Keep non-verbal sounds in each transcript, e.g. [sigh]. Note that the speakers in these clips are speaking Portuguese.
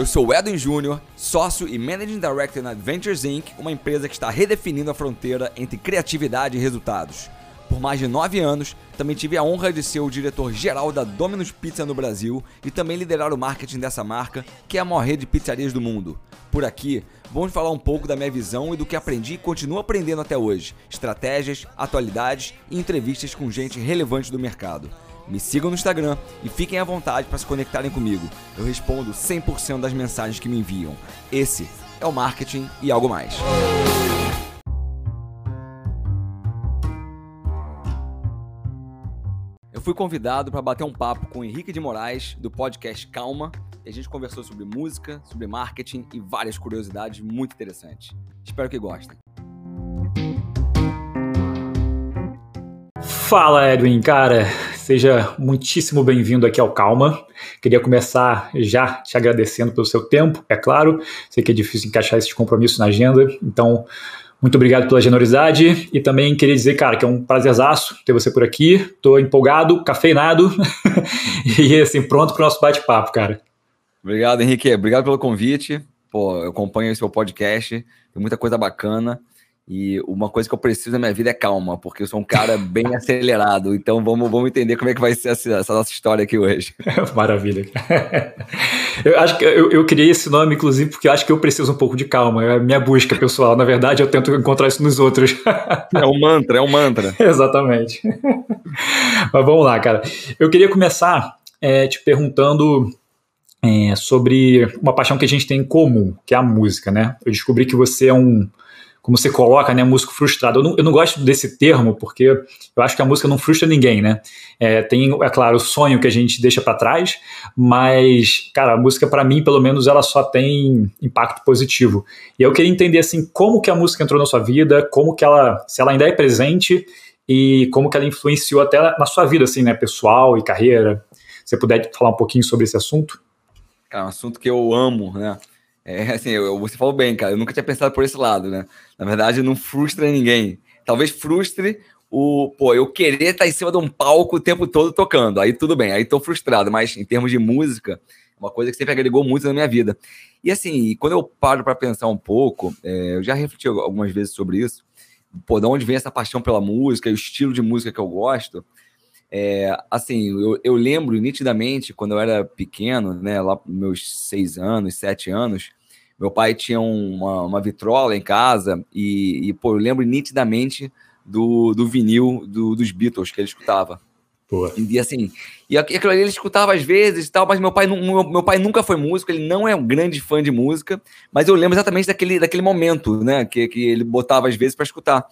Eu sou o Edwin Júnior, sócio e Managing Director na Adventures Inc., uma empresa que está redefinindo a fronteira entre criatividade e resultados. Por mais de nove anos, também tive a honra de ser o diretor-geral da Domino's Pizza no Brasil e também liderar o marketing dessa marca, que é a maior rede de pizzarias do mundo. Por aqui, vamos falar um pouco da minha visão e do que aprendi e continuo aprendendo até hoje, estratégias, atualidades e entrevistas com gente relevante do mercado. Me sigam no Instagram e fiquem à vontade para se conectarem comigo. Eu respondo 100% das mensagens que me enviam. Esse é o marketing e algo mais. Eu fui convidado para bater um papo com o Henrique de Moraes, do podcast Calma, e a gente conversou sobre música, sobre marketing e várias curiosidades muito interessantes. Espero que gostem. Fala, Edwin, cara. Seja muitíssimo bem-vindo aqui ao Calma. Queria começar já te agradecendo pelo seu tempo, é claro. Sei que é difícil encaixar esse compromisso na agenda, então muito obrigado pela generosidade e também queria dizer, cara, que é um prazerzaço ter você por aqui. Tô empolgado, cafeinado [laughs] e assim, pronto para o nosso bate-papo, cara. Obrigado, Henrique. Obrigado pelo convite. Pô, eu acompanho o seu podcast, tem muita coisa bacana. E uma coisa que eu preciso na minha vida é calma, porque eu sou um cara [laughs] bem acelerado. Então vamos, vamos entender como é que vai ser essa, essa nossa história aqui hoje. [laughs] Maravilha. [laughs] Eu acho que eu, eu, criei esse nome, inclusive, porque eu acho que eu preciso um pouco de calma. É a minha busca pessoal. Na verdade, eu tento encontrar isso nos outros. É um mantra, é um mantra. Exatamente. Mas vamos lá, cara. Eu queria começar é, te perguntando é, sobre uma paixão que a gente tem em comum, que é a música, né? Eu descobri que você é um como você coloca, né, músico frustrado. Eu não, eu não, gosto desse termo porque eu acho que a música não frustra ninguém, né? É, tem, é claro, o sonho que a gente deixa para trás, mas, cara, a música para mim, pelo menos, ela só tem impacto positivo. E eu queria entender assim como que a música entrou na sua vida, como que ela, se ela ainda é presente e como que ela influenciou até na sua vida, assim, né, pessoal e carreira. Se você puder falar um pouquinho sobre esse assunto? É um assunto que eu amo, né? É assim, eu, você falou bem, cara. Eu nunca tinha pensado por esse lado, né? Na verdade, não frustra ninguém. Talvez frustre o, pô, eu querer estar em cima de um palco o tempo todo tocando. Aí tudo bem, aí tô frustrado, mas em termos de música, é uma coisa que sempre agregou muito na minha vida. E assim, quando eu paro para pensar um pouco, é, eu já refleti algumas vezes sobre isso. Pô, de onde vem essa paixão pela música e o estilo de música que eu gosto? É, assim, eu, eu, lembro nitidamente quando eu era pequeno, né, lá meus seis anos, sete anos, meu pai tinha uma, uma vitrola em casa e, e, pô, eu lembro nitidamente do, do vinil do, dos Beatles que ele escutava. Boa. E assim, e aquilo ali ele escutava às vezes e tal, mas meu pai, meu, meu pai nunca foi músico, ele não é um grande fã de música, mas eu lembro exatamente daquele, daquele momento, né, que, que ele botava às vezes para escutar.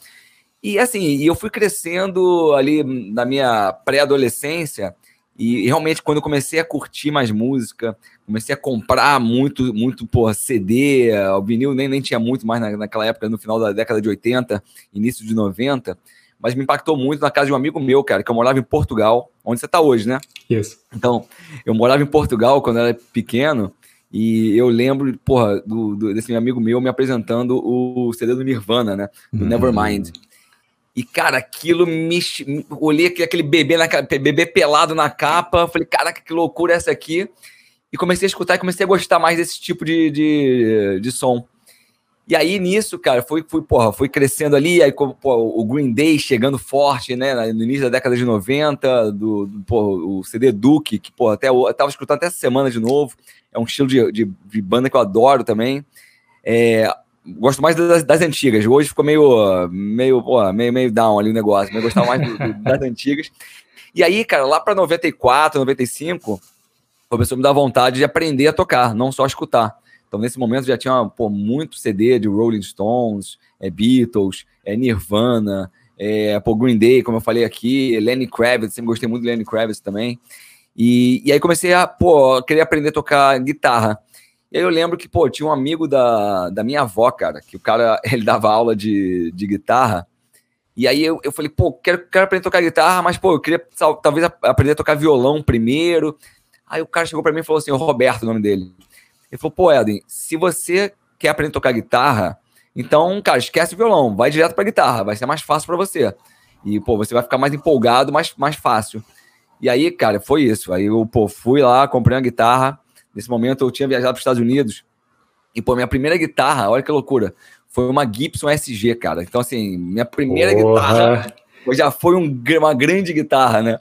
E assim, eu fui crescendo ali na minha pré-adolescência, e realmente quando eu comecei a curtir mais música, comecei a comprar muito, muito por CD, o vinil nem, nem tinha muito mais na, naquela época, no final da década de 80, início de 90, mas me impactou muito na casa de um amigo meu, cara, que eu morava em Portugal, onde você está hoje, né? Isso. Então, eu morava em Portugal quando eu era pequeno, e eu lembro, porra, do, do, desse meu amigo meu me apresentando o CD do Nirvana, né? Do hum. Nevermind. E, cara, aquilo me. Olhei aquele bebê, na, bebê pelado na capa. Falei, caraca, que loucura é essa aqui. E comecei a escutar e comecei a gostar mais desse tipo de, de, de som. E aí, nisso, cara, fui, fui, porra, fui crescendo ali, aí pô, o Green Day chegando forte, né, no início da década de 90, do, do porra, o CD Duke, que, pô, até eu tava escutando até essa semana de novo, é um estilo de, de, de banda que eu adoro também. É, gosto mais das, das, antigas. Hoje ficou meio, meio, pô, meio, meio down ali o negócio. Eu gostava mais do, do, das antigas. E aí, cara, lá para 94, 95, começou a me dar vontade de aprender a tocar, não só escutar. Então, nesse momento, já tinha pô, muito CD de Rolling Stones, é, Beatles, é, Nirvana, é, pô, Green Day, como eu falei aqui, Lenny Kravitz, sempre gostei muito de Lenny Kravitz também. E, e aí comecei a, pô, querer aprender a tocar guitarra. E aí eu lembro que, pô, tinha um amigo da, da minha avó, cara, que o cara, [laughs] ele dava aula de, de guitarra. E aí eu, eu falei, pô, quero, quero aprender a tocar guitarra, mas, pô, eu queria talvez aprender a tocar violão primeiro. Aí o cara chegou para mim e falou assim, o Roberto, o nome dele. Ele falou, pô, Edwin, se você quer aprender a tocar guitarra, então, cara, esquece o violão, vai direto pra guitarra, vai ser mais fácil para você. E, pô, você vai ficar mais empolgado, mais, mais fácil. E aí, cara, foi isso. Aí eu, pô, fui lá, comprei uma guitarra. Nesse momento eu tinha viajado para os Estados Unidos. E, pô, minha primeira guitarra, olha que loucura, foi uma Gibson SG, cara. Então, assim, minha primeira Porra. guitarra já foi um, uma grande guitarra, né?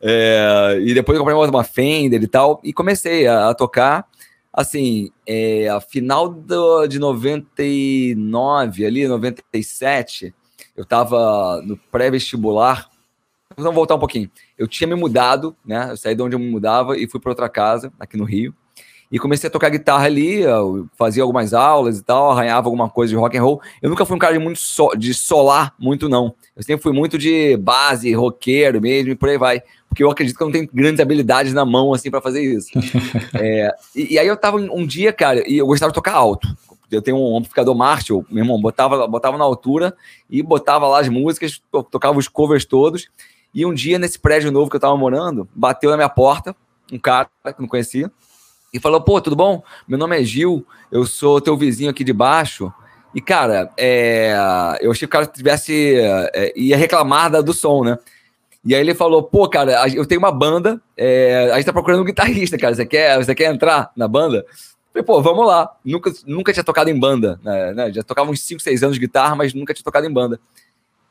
É, e depois eu comprei uma Fender e tal, e comecei a, a tocar. Assim, é, a final do, de 99, ali, 97, eu tava no pré-vestibular. Vamos voltar um pouquinho. Eu tinha me mudado, né? Eu saí de onde eu me mudava e fui para outra casa, aqui no Rio. E comecei a tocar guitarra ali, fazia algumas aulas e tal, arranhava alguma coisa de rock and roll. Eu nunca fui um cara de muito so, de solar muito não. Eu sempre fui muito de base, roqueiro mesmo e por aí vai, porque eu acredito que eu não tenho grandes habilidades na mão assim para fazer isso. [laughs] é, e, e, aí eu tava um dia, cara, e eu gostava de tocar alto. Eu tenho um amplificador Marshall, meu irmão, botava, botava na altura e botava lá as músicas, tocava os covers todos. E um dia, nesse prédio novo que eu tava morando, bateu na minha porta um cara que não conhecia e falou: pô, tudo bom? Meu nome é Gil, eu sou teu vizinho aqui de baixo. E, cara, é, eu achei que o cara tivesse. É, ia reclamar da, do som, né? E aí ele falou: pô, cara, eu tenho uma banda, é, a gente tá procurando um guitarrista, cara. Você quer, você quer entrar na banda? Eu falei, pô, vamos lá. Nunca, nunca tinha tocado em banda, né? né já tocava uns 5, 6 anos de guitarra, mas nunca tinha tocado em banda.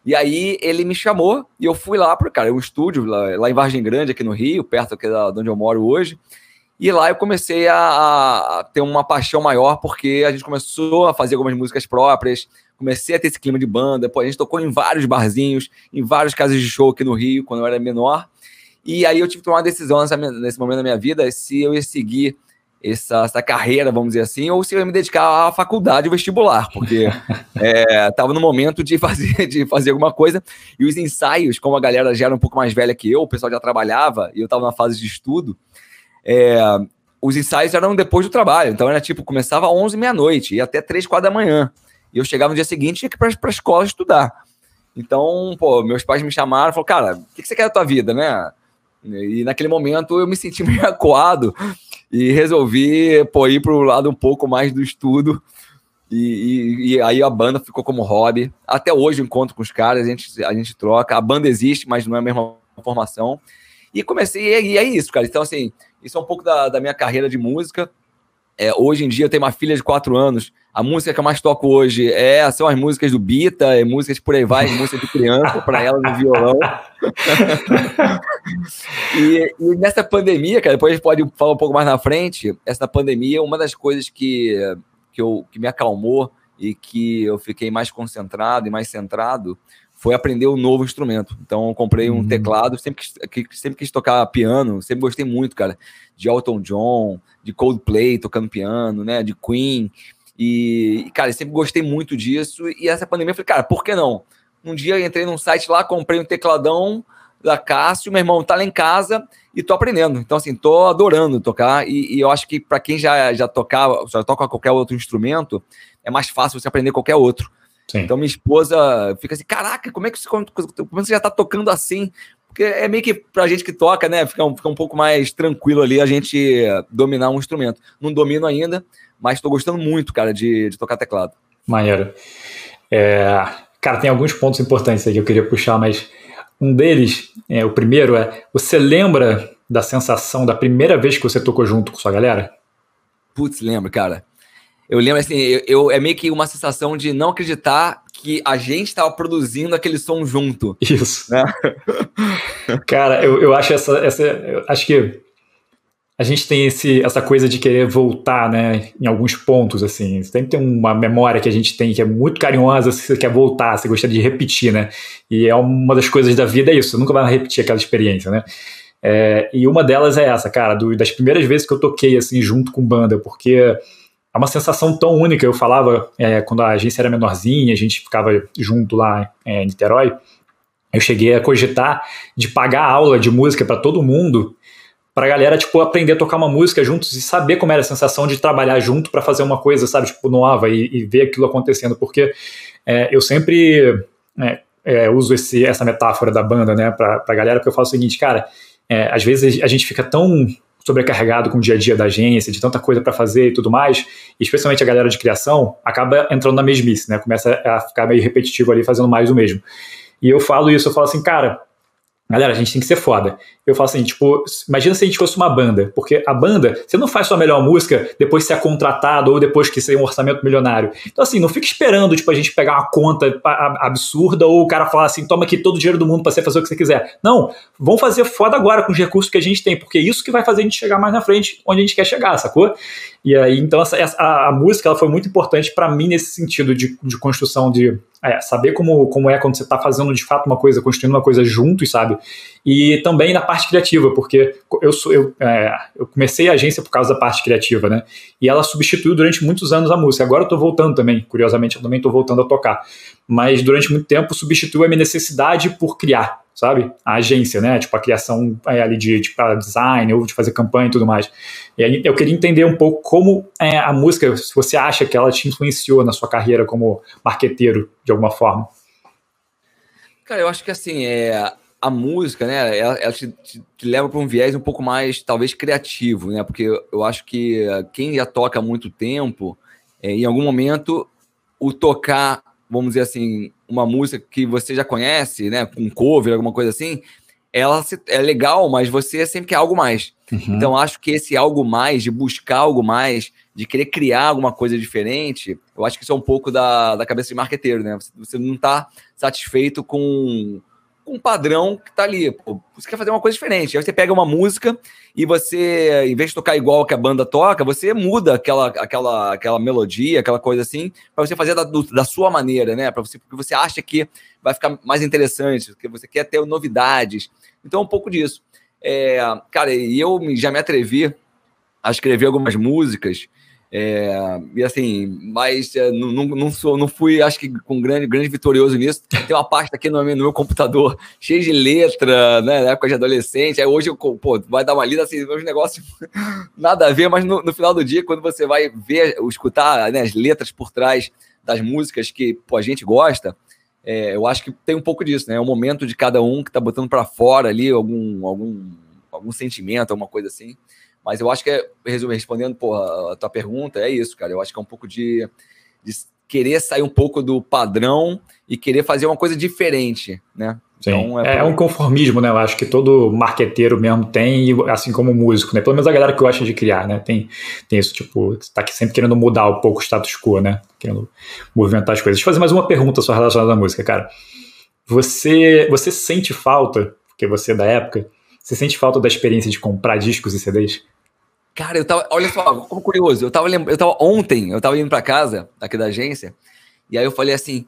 E aí ele me chamou e eu fui lá para, cara, um estúdio lá, lá, em Vargem Grande, aqui no Rio, perto aqui da, de onde eu moro hoje. E lá eu comecei a, a, ter uma paixão maior, porque a gente começou a fazer algumas músicas próprias, comecei a ter esse clima de banda. Pô, a gente tocou em vários barzinhos, em várias casas de show aqui no Rio, quando eu era menor. E aí eu tive que tomar uma decisão nessa, nesse momento da minha vida se eu ia seguir essa, essa carreira, vamos dizer assim, ou se eu ia me dedicar à faculdade vestibular, porque estava [laughs] é, no momento de fazer, [laughs] de fazer alguma coisa. E os ensaios, como a galera já era um pouco mais velha que eu, o pessoal já trabalhava, e eu estava na fase de estudo, é, os ensaios eram depois do trabalho. Então era tipo, começava às 11 meia-noite e até 3, 4 da manhã. E eu chegava no dia seguinte e ia para a escola estudar. Então, pô, meus pais me chamaram e falaram, cara, o que, que você quer da tua vida, né? E naquele momento eu me senti [laughs] meio acuado e resolvi pô, ir para o lado um pouco mais do estudo. E, e, e, aí a banda ficou como hobby. Até hoje eu encontro com os caras, a gente, a gente troca. A banda existe, mas não é a mesma formação. E comecei, e é isso, cara. Então, assim, isso é um pouco da, da minha carreira de música. É, hoje em dia eu tenho uma filha de quatro anos. A música que eu mais toco hoje é, são as músicas do Bita, é músicas por aí vai, música de criança, para ela no violão. [laughs] e, e, nessa pandemia, cara, depois a gente pode falar um pouco mais na frente. Essa pandemia, uma das coisas que, que, eu, que me acalmou e que eu fiquei mais concentrado e mais centrado foi aprender um novo instrumento. Então, eu comprei um uhum. teclado, sempre quis, sempre quis tocar piano, sempre gostei muito, cara, de Elton John, de Coldplay tocando piano, né, de Queen. E, cara, sempre gostei muito disso. E essa pandemia, eu falei, cara, por que não? Um dia eu entrei num site lá, comprei um tecladão da Cássio, meu irmão tá lá em casa e tô aprendendo. Então, assim, tô adorando tocar. E, e eu acho que para quem já, já tocava, já toca qualquer outro instrumento, é mais fácil você aprender qualquer outro. Sim. Então minha esposa fica assim, caraca, como é que você, como você já tá tocando assim? Porque é meio que pra gente que toca, né? Fica um, fica um pouco mais tranquilo ali a gente dominar um instrumento. Não domino ainda, mas estou gostando muito, cara, de, de tocar teclado. Maneiro. É, cara, tem alguns pontos importantes aí que eu queria puxar, mas um deles, é, o primeiro é: você lembra da sensação da primeira vez que você tocou junto com sua galera? Putz, lembro, cara. Eu lembro assim, eu, eu, é meio que uma sensação de não acreditar que a gente estava produzindo aquele som junto. Isso. Né? [laughs] Cara, eu, eu acho essa. essa eu acho que a gente tem esse, essa coisa de querer voltar, né, em alguns pontos, assim. Sempre tem uma memória que a gente tem que é muito carinhosa, se você quer voltar, você gostaria de repetir, né? E é uma das coisas da vida, é isso, você nunca vai repetir aquela experiência, né? É, e uma delas é essa, cara, do, das primeiras vezes que eu toquei, assim, junto com banda, porque é uma sensação tão única. Eu falava, é, quando a agência era menorzinha, a gente ficava junto lá é, em Niterói, eu cheguei a cogitar de pagar aula de música para todo mundo, para a galera tipo, aprender a tocar uma música juntos e saber como era a sensação de trabalhar junto para fazer uma coisa, sabe, tipo, nova e, e ver aquilo acontecendo. Porque é, eu sempre é, é, uso esse, essa metáfora da banda, né, para a galera, porque eu falo o seguinte, cara, é, às vezes a gente fica tão sobrecarregado com o dia a dia da agência, de tanta coisa para fazer e tudo mais, especialmente a galera de criação, acaba entrando na mesmice, né? Começa a ficar meio repetitivo ali, fazendo mais do mesmo. E eu falo isso, eu falo assim, cara, Galera, a gente tem que ser foda. Eu falo assim, tipo, imagina se a gente fosse uma banda, porque a banda, você não faz sua melhor música depois de ser contratado ou depois que ser um orçamento milionário. Então, assim, não fica esperando, tipo, a gente pegar uma conta absurda ou o cara falar assim, toma aqui todo o dinheiro do mundo pra você fazer o que você quiser. Não, vamos fazer foda agora com os recursos que a gente tem, porque é isso que vai fazer a gente chegar mais na frente onde a gente quer chegar, sacou? E aí, então, essa, essa a, a, música ela foi muito importante para mim nesse sentido de, de construção de é, saber como, como é quando você está fazendo de fato uma coisa, construindo uma coisa juntos, sabe? E também na parte criativa, porque eu, sou, eu, é, eu comecei a agência por causa da parte criativa, né? E ela substituiu durante muitos anos a música. Agora eu estou voltando também, curiosamente, eu também estou voltando a tocar. Mas durante muito tempo substituiu a minha necessidade por criar, sabe? A agência, né? Tipo, a criação é, ali de, de design ou de fazer campanha e tudo mais. E aí eu queria entender um pouco como é, a música, se você acha que ela te influenciou na sua carreira como marqueteiro, de alguma forma. Cara, eu acho que assim, é, a música, né, ela, ela te, te, te, leva para um viés um pouco mais, talvez, criativo, né? Porque eu acho que quem já toca há muito tempo, é, em algum momento, o tocar, vamos dizer assim, uma música que você já conhece, né, com cover, alguma coisa assim, ela é legal, mas você sempre quer algo mais. Uhum. Então, acho que esse algo mais, de buscar algo mais, de querer criar alguma coisa diferente, eu acho que isso é um pouco da, da cabeça de marqueteiro, né? Você, você não está satisfeito com um padrão que está ali. Pô, você quer fazer uma coisa diferente. Aí você pega uma música e você, em vez de tocar igual que a banda toca, você muda aquela, aquela, aquela melodia, aquela coisa assim, para você fazer da, do, da sua maneira, né? Para você, porque você acha que vai ficar mais interessante, porque você quer ter novidades. Então, um pouco disso. É, cara, e eu já me atrevi a escrever algumas músicas. É, e assim, mas é, não, não, sou, não fui, acho que com grande, grande vitorioso nisso. Tem uma pasta aqui no meu, no meu computador [laughs] cheia de letra, né? Na época de adolescente. Aí hoje eu, pô, vai dar uma lida assim, meus negócios [laughs] nada a ver, mas no, no, final do dia, quando você vai ver, escutar né, as letras por trás das músicas que pô, a gente gosta, é, eu acho que tem um pouco disso, né? É o momento de cada um que tá botando para fora ali algum, algum, algum sentimento, alguma coisa assim. Mas eu acho que, é, respondendo porra, a tua pergunta, é isso, cara. Eu acho que é um pouco de, de querer sair um pouco do padrão e querer fazer uma coisa diferente, né? Sim. Então, é, é, um conformismo, né? Eu acho que todo marqueteiro mesmo tem, assim como músico, né? Pelo menos a galera que gosta de criar, né? Tem, tem isso, tipo, tá sempre querendo mudar um pouco o status quo, né? Querendo movimentar as coisas. Deixa eu fazer mais uma pergunta só relacionada à música, cara. Você, você sente falta, porque você é da época, você sente falta da experiência de comprar discos e CDs? Cara, eu tava, olha só, como curioso, eu tava, eu tava ontem, eu tava indo para casa, aqui da agência, e aí eu falei assim,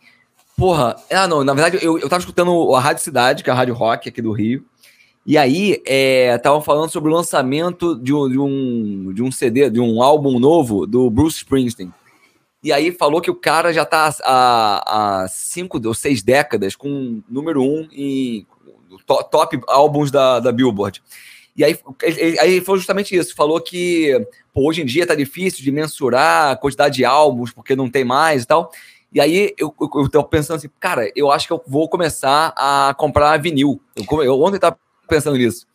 Porra, ah, não, na verdade eu, eu tava escutando a Rádio Cidade, que é a Rádio Rock aqui do Rio, e aí estavam é, falando sobre o lançamento de um, de, um, de um CD, de um álbum novo do Bruce Springsteen. E aí falou que o cara já tá há, há cinco ou seis décadas com número um em top álbuns da, da Billboard. E aí, aí foi justamente isso. Falou que pô, hoje em dia tá difícil de mensurar a quantidade de álbuns, porque não tem mais e tal. E aí eu, eu, eu tô pensando assim, cara, eu acho que eu vou começar a comprar vinil. Eu, eu ontem tava pensando nisso.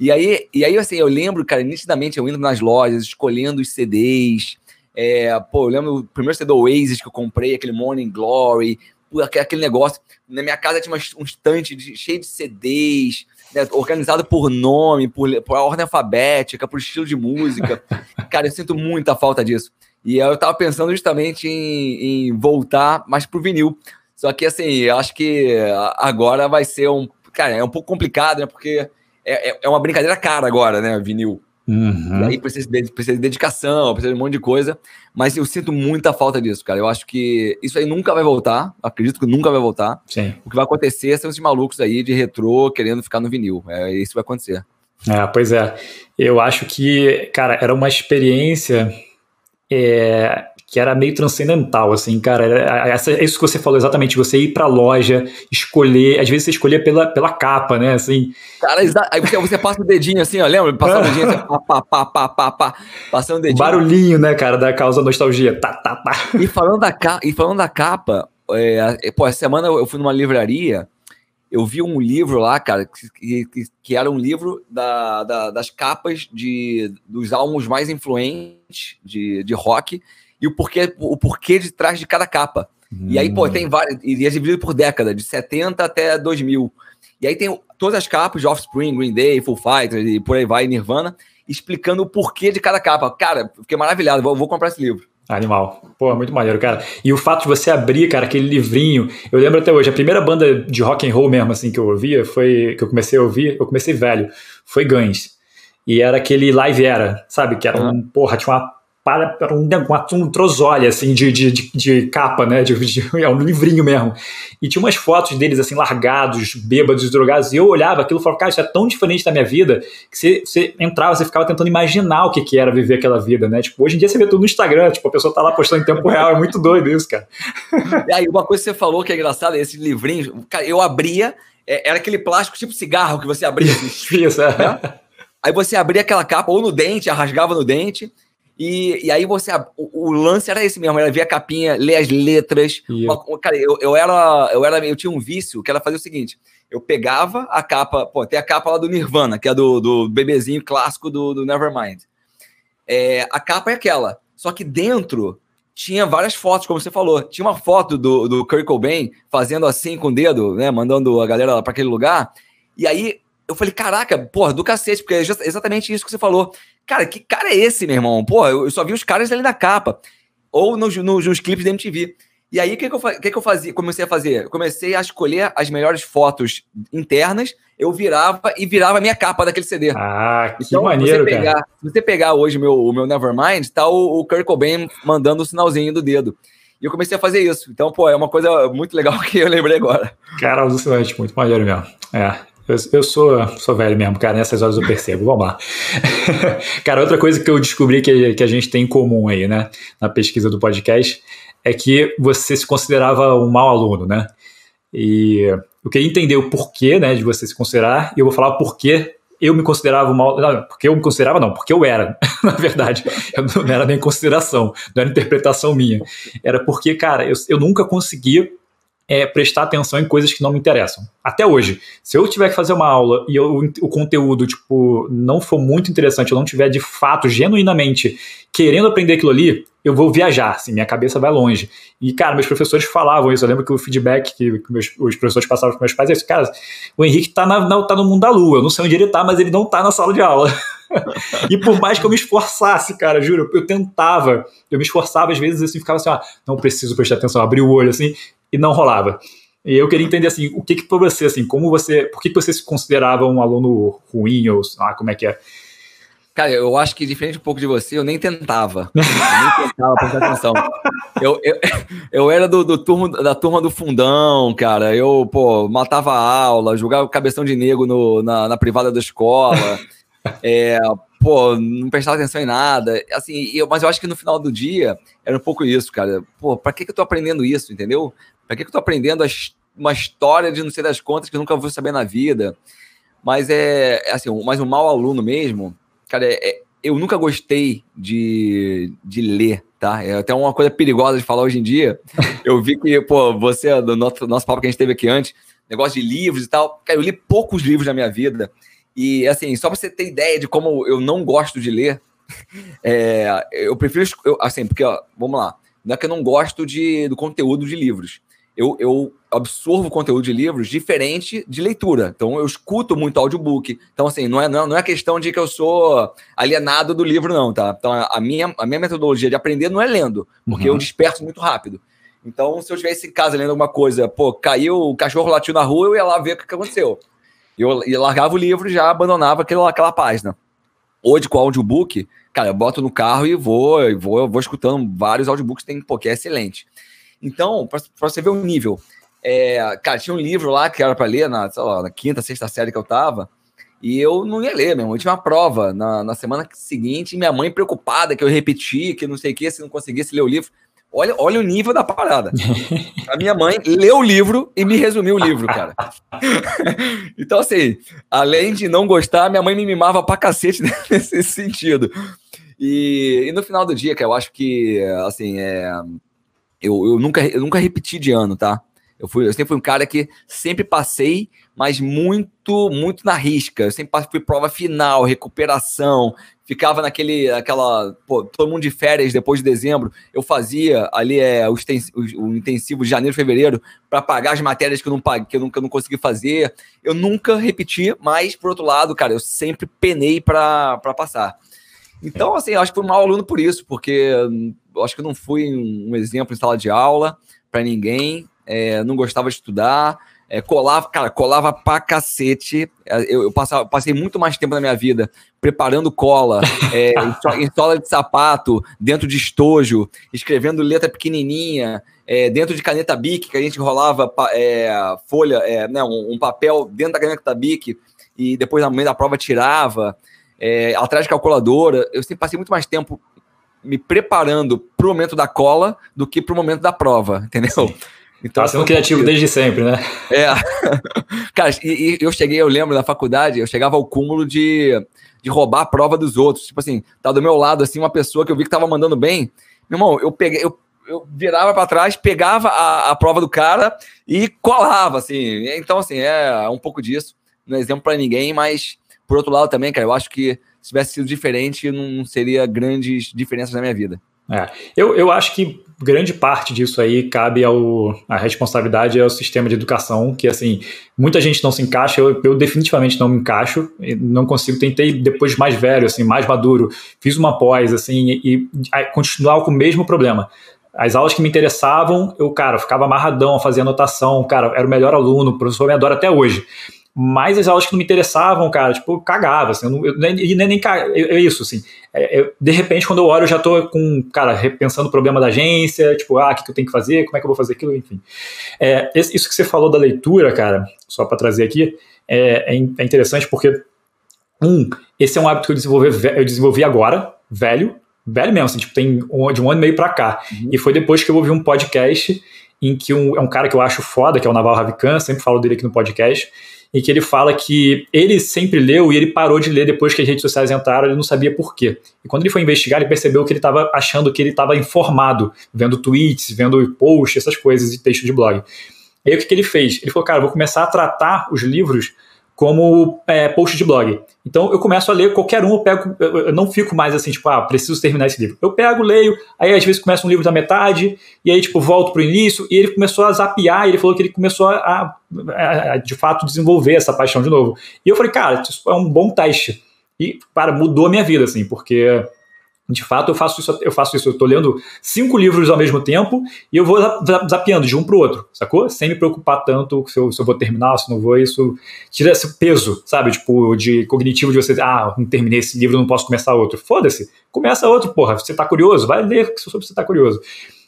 E aí, e aí, assim, eu lembro, cara, nitidamente eu indo nas lojas, escolhendo os CDs. É, pô, eu lembro o primeiro CD Oasis que eu comprei, aquele Morning Glory, aquele negócio. Na minha casa tinha um estante de, cheio de CDs, né, organizado por nome, por, por ordem alfabética, por estilo de música. [laughs] cara, eu sinto muita falta disso. E eu tava pensando justamente em, em voltar mais pro vinil. Só que, assim, eu acho que agora vai ser um. Cara, é um pouco complicado, né? Porque é, é, é uma brincadeira cara agora, né? Vinil. Uhum. E aí precisa de, precisa de dedicação, precisa de um monte de coisa. Mas eu sinto muita falta disso, cara. Eu acho que isso aí nunca vai voltar. Acredito que nunca vai voltar. Sim. O que vai acontecer são esses malucos aí de retrô querendo ficar no vinil. É isso que vai acontecer. É, pois é. Eu acho que, cara, era uma experiência é, que era meio transcendental, assim, cara. Essa, é isso que você falou exatamente, você ir pra loja, escolher, às vezes você escolhia pela, pela capa, né, assim. Cara, aí você, passa o dedinho assim, ó, lembra? Passando o dedinho assim, pá, pá, pá, pá, pá, pá, passando o dedinho. Barulhinho, né, cara, da causa nostalgia, tá, tá, tá. E falando da, e falando da capa, é, pô, essa semana eu fui numa livraria, eu vi um livro lá, cara, que, que, que era um livro da, da, das capas de, dos álbuns mais influentes de, de rock e o porquê, o porquê de trás de cada capa. Hum. E aí, pô, tem vários. E é dividido por década, de 70 até 2000. E aí tem todas as capas de Offspring, Green Day, Full Fighters e por aí vai, Nirvana, explicando o porquê de cada capa. Cara, fiquei maravilhado, vou, vou comprar esse livro. Animal. Pô, muito maneiro, cara. E o fato de você abrir, cara, aquele livrinho. Eu lembro até hoje, a primeira banda de rock and roll mesmo, assim, que eu ouvia, foi. que eu comecei a ouvir, eu comecei velho, foi Guns. E era aquele Live Era, sabe? Que era um. Porra, tinha uma para, para um, um trozolha, assim, de, de, de, de capa, né? De, de, é um livrinho mesmo. E tinha umas fotos deles, assim, largados, bêbados, drogados. E eu olhava aquilo e falava, cara, isso é tão diferente da minha vida que você, você entrava, você ficava tentando imaginar o que, que era viver aquela vida, né? Tipo, hoje em dia você vê tudo no Instagram, tipo, a pessoa tá lá postando em tempo real, é muito doido isso, cara. [laughs] E aí, uma coisa que você falou que é engraçada, esse livrinho, cara, eu abria, é, era aquele plástico tipo cigarro que você abria. Assim, [laughs] isso, é. Né? Aí você abria aquela capa ou no dente, rasgava no dente, e, e aí você. O, o, lance era esse mesmo, era ver a capinha, ler as letras. Uma, cara, eu, eu, era, eu era. Eu tinha um vício que era fazer o seguinte: eu pegava a capa, pô, tem a capa lá do Nirvana, que é do, do bebezinho clássico do, do Nevermind. É, a capa é aquela. Só que dentro tinha várias fotos, como você falou. Tinha uma foto do, do Kurt Cobain fazendo assim com o dedo, né? Mandando a galera para aquele lugar. E aí eu falei, caraca, porra, do cacete, porque é exatamente isso que você falou. Cara, que cara é esse, meu irmão? Pô, eu só vi os caras ali na capa. Ou nos, nos, nos clipes da MTV. E aí, o que, que, eu, que, que eu fazia? Comecei a fazer? comecei a escolher as melhores fotos internas, eu virava e virava a minha capa daquele CD. Ah, que então, maneiro, você pegar, cara. Se você pegar hoje meu, o meu Nevermind, tá o, o Kurt Cobain mandando o sinalzinho do dedo. E eu comecei a fazer isso. Então, pô, é uma coisa muito legal [laughs] que eu lembrei agora. Cara, alucinante, muito maneiro mesmo. É, eu, sou, sou velho mesmo, cara. Nessas horas eu percebo. Vamos lá. [laughs] cara, outra coisa que eu descobri que, que a gente tem em comum aí, né? Na pesquisa do podcast, é que você se considerava um mau aluno, né? E eu queria entender o porquê, né, de você se considerar, e eu vou falar o porquê eu me considerava um mal. Não, porque eu me considerava, não, porque eu era, [laughs] na verdade. Eu não era nem consideração, não era interpretação minha. Era porque, cara, eu, eu nunca conseguia é prestar atenção em coisas que não me interessam. Até hoje, se eu tiver que fazer uma aula e eu, o conteúdo tipo não for muito interessante, eu não tiver de fato genuinamente querendo aprender aquilo ali, eu vou viajar, assim, minha cabeça vai longe. E, cara, meus professores falavam isso. Eu lembro que o feedback que, meus, os professores passavam para meus pais é isso, cara, o Henrique tá, na, na, tá no mundo da lua. Eu não sei onde ele tá, mas ele não tá na sala de aula. [laughs] e por mais que eu me esforçasse, cara, juro, eu tentava, eu me esforçava às vezes assim, ficava assim, ah, não preciso prestar atenção, abrir o olho assim, e não rolava. E eu queria entender assim, o que que para você assim, como você, por que, que você se considerava um aluno ruim ou ah, como é que é? Cara, eu acho que diferente um pouco de você, eu nem tentava. Eu nem tentava prestar atenção. Eu, eu, [laughs] eu era do, do turma, da turma do fundão, cara. Eu, pô, matava a aula, jogava cabeção de nego no, na, na privada da escola. [laughs] É, pô, não prestava atenção em nada. Assim, eu, mas eu acho que no final do dia era um pouco isso, cara. Pô, pra que, que eu tô aprendendo isso, entendeu? Pra que, que eu tô aprendendo uma história de não sei das contas que eu nunca vou saber na vida? Mas é, é assim, mas um mau aluno mesmo Cara, é, é, eu nunca gostei de, de ler, tá? É até uma coisa perigosa de falar hoje em dia. [laughs] Eu vi que, pô, você, do nosso, nosso papo que a gente teve aqui antes, negócio de livros e tal. Cara, eu li poucos livros na minha vida. E, assim, só pra você ter ideia de como eu não gosto de ler, [laughs] é, eu prefiro, eu, assim, porque, ó, vamos lá, não é que eu não gosto de, do conteúdo de livros eu, eu absorvo conteúdo de livros diferente de leitura. Então, eu escuto muito audiobook. Então, assim, não é, não é questão de que eu sou alienado do livro, não, tá? Então, a minha, a minha metodologia de aprender não é lendo, porque uhum. eu disperso muito rápido. Então, se eu estivesse em casa lendo alguma coisa, pô, caiu, o cachorro latiu na rua, eu ia lá ver o que, aconteceu. Eu, eu largava o livro e já abandonava aquela, aquela página. Hoje, com o audiobook, cara, eu boto no carro e vou, e vou, eu vou escutando vários audiobooks, tem, pô, que é excelente. Então, para você ver o nível, é, cara, tinha um livro lá que era para ler na, lá, na, quinta, sexta série que eu tava, e eu não ia ler mesmo. Eu tinha uma prova na, na semana seguinte, e minha mãe preocupada que eu repeti, que não sei o que, se não conseguisse ler o livro. Olha, olha o nível da parada. [laughs] A minha mãe leu o livro e me resumiu o livro, cara. [laughs] então, assim, além de não gostar, minha mãe me mimava pra cacete [laughs] nesse sentido. E, e no final do dia, que eu acho que, assim, é eu, eu, nunca, eu nunca repeti de ano, tá? Eu, fui, eu sempre fui um cara que sempre passei mas muito, muito na risca. Eu sempre fui prova final, recuperação, ficava naquele, aquela, pô, todo mundo de férias depois de dezembro, eu fazia ali é, o, intensivo de janeiro, fevereiro, para pagar as matérias que eu, não paguei, que, eu eu não consegui fazer. Eu nunca repeti, mas, por outro lado, cara, eu sempre penei para passar. Então, assim, acho que fui um mau aluno por isso, porque acho que não fui um exemplo em sala de aula para ninguém, é, não gostava de estudar, é, colava, cara, colava pra cacete. É, eu, eu passava, passei muito mais tempo na minha vida preparando cola, é, [laughs] em sola de sapato, dentro de estojo, escrevendo letra pequenininha, é, dentro de caneta Bic, que a gente rolava é, folha, é, né, um, um, papel dentro da caneta Bic e depois, no meio da prova, tirava. É, atrás de calculadora. Eu sempre passei muito mais tempo me preparando para o momento da cola do que para o momento da prova, entendeu? Sim. Então, tá sendo criativo desde sempre, né? É. [laughs] Cara, e, e, eu cheguei, eu lembro na faculdade, eu chegava ao cúmulo de, de roubar a prova dos outros. Tipo assim, tá do meu lado, assim, uma pessoa que eu vi que tava mandando bem. Meu irmão, eu peguei, eu, eu virava para trás, pegava a, a prova do cara e colava, assim. Então, assim, é um pouco disso. Não é exemplo para ninguém, mas por outro lado também, cara, eu acho que se tivesse sido diferente, não seria grandes diferenças na minha vida. É, eu, eu acho que grande parte disso aí cabe ao a responsabilidade ao sistema de educação, que assim, muita gente não se encaixa, eu, eu definitivamente não me encaixo, não consigo, tentei depois mais velho, assim, mais maduro, fiz uma pós, assim, e, e continuar com o mesmo problema. As aulas que me interessavam, eu, cara, ficava amarradão, fazia anotação, cara, era o melhor aluno, o professor me adora até hoje. Mas as aulas que não me interessavam, cara, tipo, eu cagava, assim, eu não, eu, nem, nem, nem é, isso, assim. É, é, de repente, quando eu olho, eu já tô com, cara, repensando o problema da agência, tipo, ah, o que, que eu tenho que fazer, como é que eu vou fazer aquilo, enfim. É, isso que você falou da leitura, cara, só para trazer aqui, é, é, é, interessante porque, um, esse é um hábito que eu desenvolvi, eu desenvolvi agora, velho, velho mesmo, assim, tipo, tem um, de um ano e meio pra cá. Uhum. E foi depois que eu ouvi um podcast em que um, é um cara que eu acho foda, que é o Naval Ravikant, sempre falo dele aqui no podcast, em que ele fala que ele sempre leu e ele parou de ler depois que as redes sociais entraram, ele não sabia por quê. E quando ele foi investigar, ele percebeu que ele estava achando que ele estava informado, vendo tweets, vendo posts, essas coisas e texto de blog. E aí o que, que ele fez? Ele falou, cara, vou começar a tratar os livros como é, post de blog. Então eu começo a ler qualquer um, eu pego, eu não fico mais assim, tipo, ah, preciso terminar esse livro. Eu pego, leio, aí às vezes começa um livro da metade, e aí, tipo, volto pro início, e ele começou a zapear, ele falou que ele começou a, a, a de fato desenvolver essa paixão de novo. E eu falei, cara, isso é um bom teste. E, para, mudou a minha vida, assim, porque de fato, eu faço isso, eu faço isso, eu tô lendo cinco livros ao mesmo tempo e eu vou zapeando de um para o outro, sacou? Sem me preocupar tanto se eu, se eu vou terminar, se não vou, isso tira esse peso, sabe? Tipo, de cognitivo de você, ah, não terminei esse livro, não posso começar outro. Foda-se, começa outro, porra. Você tá curioso? Vai ler sobre você tá curioso.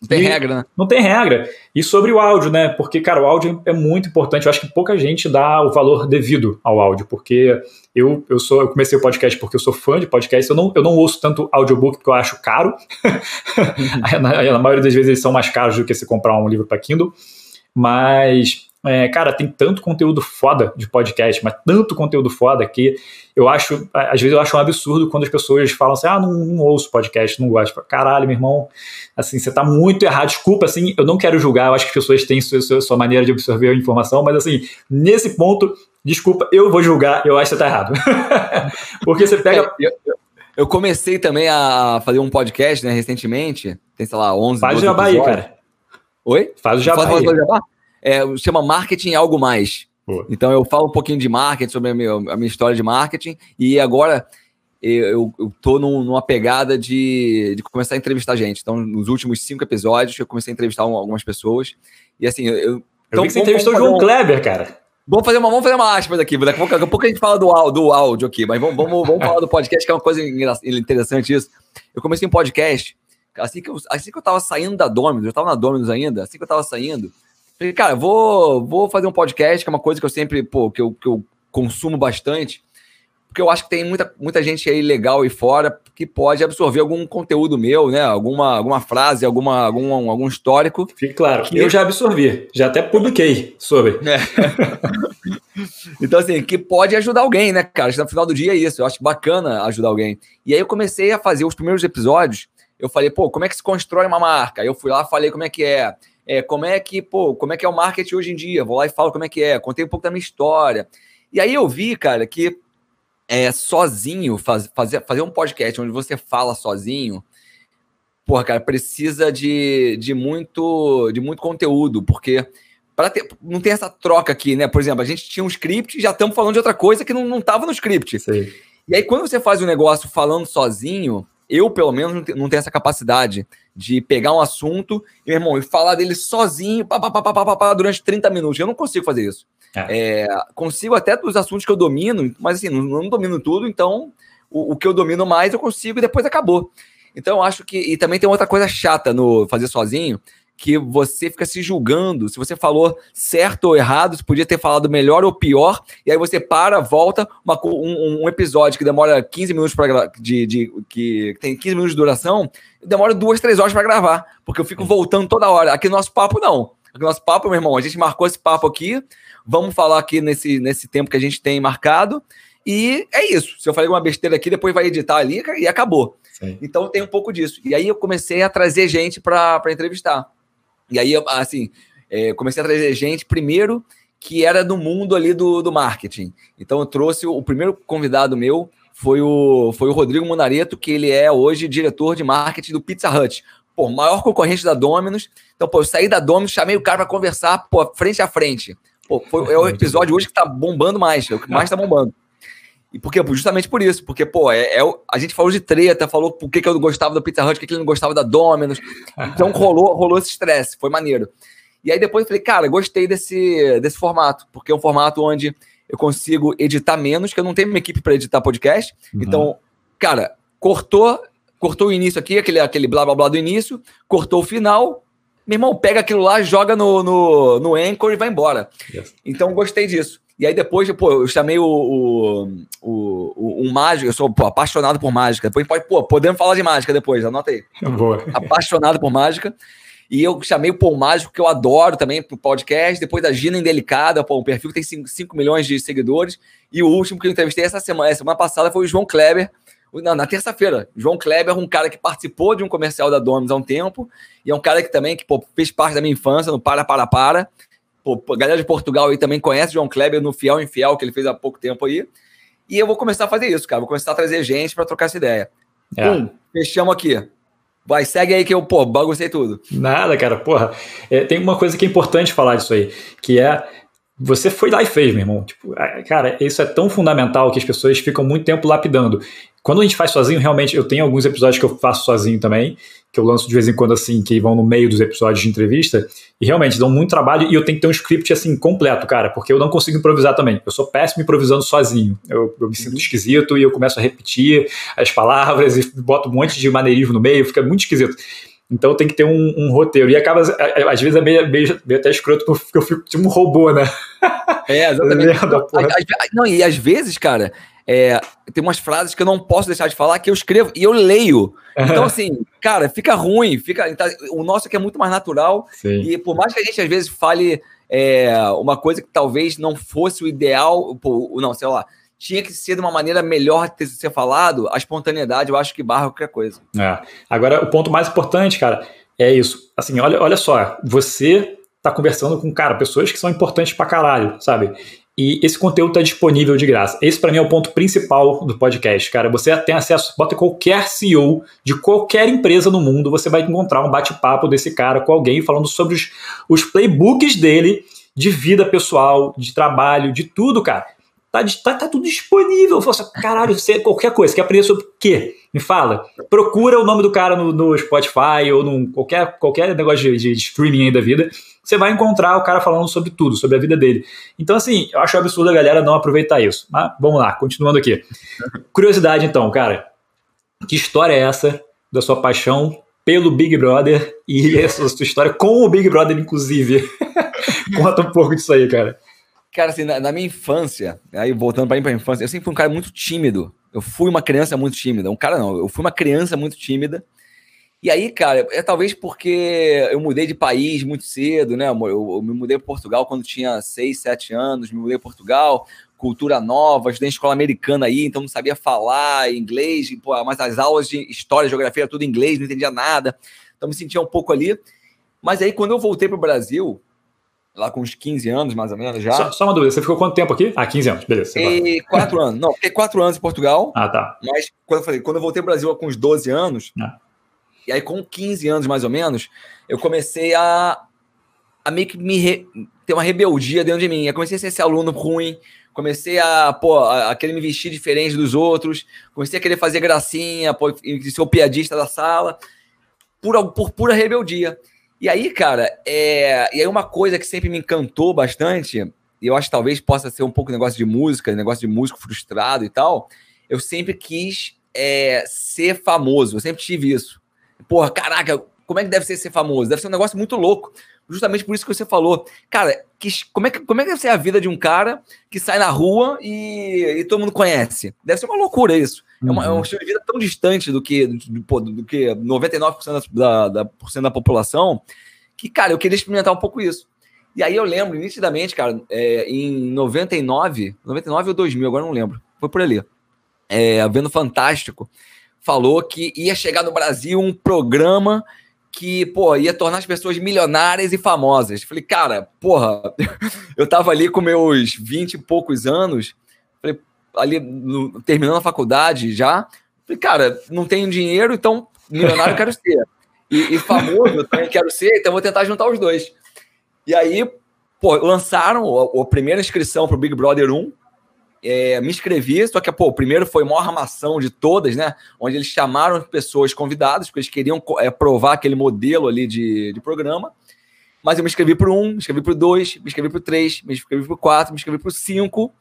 Não tem e regra, né? Não tem regra. E sobre o áudio, né? Porque, cara, o áudio é muito importante. Eu acho que pouca gente dá o valor devido ao áudio, porque eu, eu sou, eu comecei o podcast porque eu sou fã de podcast. Eu não, eu não ouço tanto audiobook porque eu acho caro. [laughs] na, na maioria das vezes eles são mais caros do que se comprar um livro para Kindle. Mas é, cara, tem tanto conteúdo foda de podcast, mas tanto conteúdo foda que eu acho, às vezes eu acho um absurdo quando as pessoas falam assim, ah, não, não ouço podcast, não gosto. Caralho, meu irmão, assim, você tá muito errado. Desculpa, assim, eu não quero julgar, eu acho que as pessoas têm sua, sua, sua maneira de absorver a informação, mas assim, nesse ponto, desculpa, eu vou julgar, eu acho que você tá errado. [laughs] Porque você pega... É, eu, eu, comecei também a fazer um podcast, né, recentemente, tem, sei lá, 11, Faz o jabá aí, cara. Oi? Faz o jabá Faz, o jabá? é, chama Marketing Algo Mais. Boa. Então eu falo um pouquinho de marketing, sobre a minha, a minha história de marketing, e agora eu, num, numa pegada de, de começar a entrevistar gente. Então, nos últimos cinco episódios, eu comecei a entrevistar algumas pessoas. E assim, eu. Eu então, que você entrevistou o João um... Kleber, cara. Vamos fazer uma, vamos fazer uma aspas aqui. Daqui a pouco, daqui a, pouco a gente fala do, do áudio aqui, mas vamos, vamos, vamos falar do podcast, que é uma coisa interessante isso. Eu comecei um podcast, assim que eu, assim que eu tava saindo da Dominus, eu tava na Dominus ainda, assim que eu tava saindo, Falei, cara, vou, vou fazer um podcast, que é uma coisa que eu sempre, pô, que eu, que eu consumo bastante, porque eu acho que tem muita, muita gente aí legal aí fora que pode absorver algum conteúdo meu, né? Alguma, alguma frase, alguma, algum, algum histórico. Fique claro, que eu já absorvi, já até publiquei sobre. [laughs] É. então, assim, que pode ajudar alguém, né, cara? No final do dia é isso, eu acho bacana ajudar alguém. E aí eu comecei a fazer os primeiros episódios, eu falei, pô, como é que se constrói uma marca? Eu fui lá, falei como é que é é, como é que, pô, como é que é o marketing hoje em dia? Vou lá e falo como é que é, contei um pouco da minha história. E aí eu vi, cara, que é, sozinho, faz, fazer, fazer um podcast onde você fala sozinho, porra, cara, precisa de, de, muito, de muito conteúdo, porque para não tem essa troca aqui, né? Por exemplo, a gente tinha um script e já estamos falando de outra coisa que não, não tava no script. Sim. E aí, quando você faz um negócio falando sozinho, eu, pelo menos, não tenho essa capacidade de pegar um assunto e, meu irmão, e falar dele sozinho pá, pá, pá, pá, pá, pá, durante 30 minutos. Eu não consigo fazer isso. É. É, consigo até dos assuntos que eu domino, mas assim, não, não domino tudo, então o, o, que eu domino mais eu consigo e depois acabou. Então eu acho que. E também tem outra coisa chata no fazer sozinho, que você fica se julgando. Se você falou certo ou errado, você podia ter falado melhor ou pior, e aí você para, volta, uma, um, um, episódio que demora 15 minutos para de, de que tem 15 minutos de duração, demora duas, três horas para gravar, porque eu fico voltando toda hora. Aqui no nosso papo, não. Aqui no nosso papo, meu irmão, a gente marcou esse papo aqui, vamos falar aqui nesse, nesse tempo que a gente tem marcado. E é isso. Se eu falei uma besteira aqui, depois vai editar ali e acabou. Sim. Então tem um pouco disso. E aí eu comecei a trazer gente para entrevistar. E aí, assim, é, comecei a trazer gente, primeiro, que era do mundo ali do, do marketing. Então eu trouxe o, o primeiro convidado meu foi o, foi o Rodrigo Monareto, que ele é hoje diretor de marketing do Pizza Hut. Pô, maior concorrente da Domino's. Então, pô, eu saí da Domino's, chamei o cara para conversar, pô, frente a frente. Pô, foi, é o [laughs] episódio hoje que tá bombando mais, é o que mais tá bombando. E por quê? Justamente por isso, porque, pô, é, é, a gente falou de treta, falou por que, que eu não gostava do Pizza Hut, por que, que ele não gostava da Domino's. Então [laughs] rolou, rolou esse estresse, foi maneiro. E aí depois eu falei, cara, gostei desse, desse formato, porque é um formato onde eu consigo editar menos, que eu não tenho uma equipe para editar podcast. Uhum. Então, cara, cortou, cortou o início aqui, aquele, aquele blá blá blá do início, cortou o final, meu irmão, pega aquilo lá, joga no, no, no Anchor e vai embora. Yes. Então, gostei disso. E aí depois, pô, eu chamei o, o, o, o um mágico, eu sou pô, apaixonado por mágica. Depois pode, pô, podemos falar de mágica depois, anota aí. [laughs] Boa. Apaixonado por mágica. E eu chamei pô, o mágico que eu adoro também pro podcast, depois da Gina Indelicada, pô, um perfil que tem 5 milhões de seguidores. E o último que eu entrevistei essa semana, semana passada foi o João Kleber, na, na terça-feira. João Kleber, um cara que participou de um comercial da Domus há um tempo, e é um cara que também que, pô, fez parte da minha infância no Para Para Para. A galera de Portugal aí também conhece o João Kleber no Fiel Infiel, que ele fez há pouco tempo aí. E eu vou começar a fazer isso, cara. Vou começar a trazer gente para trocar essa ideia. É. Um, fechamos aqui. Vai, segue aí que eu, pô, baguncei tudo. Nada, cara, porra. É, tem uma coisa que é importante falar disso aí, que é você foi lá e fez, meu irmão. Tipo, cara, isso é tão fundamental que as pessoas ficam muito tempo lapidando. Quando a gente faz sozinho, realmente, eu tenho alguns episódios que eu faço sozinho também, que eu lanço de vez em quando assim, que vão no meio dos episódios de entrevista, e realmente dão muito trabalho e eu tenho que ter um script assim completo, cara, porque eu não consigo improvisar também. Eu sou péssimo improvisando sozinho. Eu, eu me sinto uhum. esquisito e eu começo a repetir as palavras e boto um monte de maneirismo no meio, fica muito esquisito. Então tem que ter um, um, roteiro. E acaba, às vezes é meio, meio, meio até escroto porque eu fico tipo um robô, né? [laughs] É, exatamente. Não, e às vezes, cara, é, tem umas frases que eu não posso deixar de falar que eu escrevo e eu leio. Então, [laughs] assim, cara, fica ruim. Fica, então, o nosso aqui é muito mais natural. Sim. E por mais que a gente às vezes fale é, uma coisa que talvez não fosse o ideal, pô, não, sei lá, tinha que ser de uma maneira melhor de ser falado, a espontaneidade eu acho que barra qualquer coisa. É. Agora, o ponto mais importante, cara, é isso. Assim, olha, olha só, você tá conversando com, cara, pessoas que são importantes pra caralho, sabe? E esse conteúdo está disponível de graça. Esse, para mim, é o ponto principal do podcast, cara. Você tem acesso, bota qualquer CEO de qualquer empresa no mundo, você vai encontrar um bate-papo desse cara com alguém falando sobre os, os playbooks dele de vida pessoal, de trabalho, de tudo, cara. Tá, tá, tá tudo disponível. Você, assim, caralho, você, qualquer coisa. Quer aprender sobre o quê? Me fala. Procura o nome do cara no, no Spotify ou num qualquer, qualquer negócio de, de streaming aí da vida você vai encontrar o cara falando sobre tudo, sobre a vida dele. Então, assim, eu acho absurdo a galera não aproveitar isso. Mas vamos lá, continuando aqui. Curiosidade, então, cara. Que história é essa da sua paixão pelo Big Brother e essa sua história com o Big Brother, inclusive? [laughs] Conta um pouco disso aí, cara. Cara, assim, na, na minha infância, aí voltando para mim para infância, eu sempre fui um cara muito tímido. Eu fui uma criança muito tímida. Um cara não, eu fui uma criança muito tímida. E aí, cara, é talvez porque eu mudei de país muito cedo, né? Eu, eu me mudei para Portugal quando tinha 6, 7 anos, me mudei para Portugal, cultura nova, estudei em escola americana aí, então não sabia falar inglês, pô, mas as aulas de história, geografia, tudo em inglês, não entendia nada. Então me sentia um pouco ali. Mas aí, quando eu voltei pro Brasil, lá com uns 15 anos, mais ou menos, já. Só, só uma dúvida, você ficou quanto tempo aqui? Ah, 15 anos, beleza. E quatro anos. Não, fiquei quatro anos em Portugal. [laughs] Ah, tá. Mas quando eu falei, quando eu voltei pro Brasil com uns 12 anos, ah. e aí com 15 anos mais ou menos, eu comecei a, a meio que me re, ter uma rebeldia dentro de mim. Eu comecei a ser esse aluno ruim, comecei a, pô, a, a, querer me vestir diferente dos outros, comecei a querer fazer gracinha, pô, ser o piadista da sala, por, por pura rebeldia. E aí, cara, é, e aí uma coisa que sempre me encantou bastante, e eu acho que talvez possa ser um pouco negócio de música, negócio de músico frustrado e tal, eu sempre quis é, ser famoso, eu sempre tive isso. Porra, caraca, como é que deve ser ser famoso? Deve ser um negócio muito louco. Justamente por isso que você falou. Cara, que, como, é que, como é que deve ser a vida de um cara que sai na rua e, e todo mundo conhece? Deve ser uma loucura isso. Uhum. É, uma, é, um uhum. estilo de vida tão distante do que, do, do, do que 99% da, da, da, da população que, cara, eu queria experimentar um pouco isso. E aí eu lembro nitidamente, cara, é, em 99, 99 ou 2000, agora não lembro, foi por ali. É, vendo Fantástico, falou que ia chegar no Brasil um programa que, pô, ia tornar as pessoas milionárias e famosas. Falei, cara, porra, [laughs] eu tava ali com meus 20 e poucos anos, falei, ali no, terminando a faculdade já. Falei, cara, não tenho dinheiro, então milionário quero ser. E, e famoso eu também quero ser, então vou tentar juntar os dois. E aí, pô, lançaram a, a primeira inscrição pro Big Brother 1, é, me inscrevi, só que pô, o primeiro foi a maior armação de todas, né? Onde eles chamaram pessoas convidadas, porque eles queriam é, provar aquele modelo ali de, de programa. Mas eu me inscrevi para um, me inscrevi para dois, me inscrevi para três, me inscrevi para quatro, me inscrevi para cinco.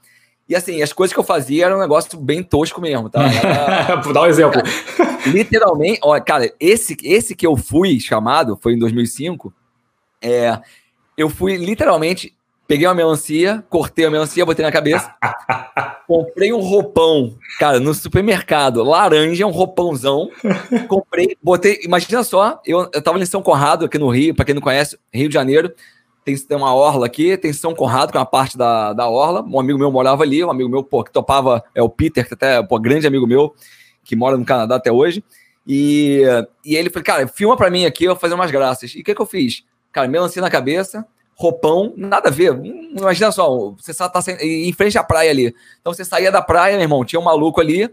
E assim, as coisas que eu fazia eram um negócio bem tosco mesmo, tá? [laughs] Era... Dar um exemplo. Cara, literalmente, ó, cara, esse, esse que eu fui chamado, foi em 2005, é, eu fui literalmente Peguei uma melancia, cortei a melancia, botei na cabeça. [laughs] comprei um roupão, cara, no supermercado, laranja, um roupãozão. Comprei, botei. Imagina só, eu, eu tava em São Conrado, aqui no Rio, para quem não conhece, Rio de Janeiro. Tem, tem uma orla aqui, tem São Conrado, que é uma parte da, da orla. Um amigo meu morava ali, um amigo meu, pô, que topava, é o Peter, que até, pô, grande amigo meu, que mora no Canadá até hoje. E, e ele falou, cara, filma pra mim aqui, eu vou fazer umas graças. E o que que eu fiz? Cara, melancia na cabeça, roupão, nada a ver. Imagina só, você tá em frente à praia ali. Então você saía da praia, meu irmão, tinha um maluco ali,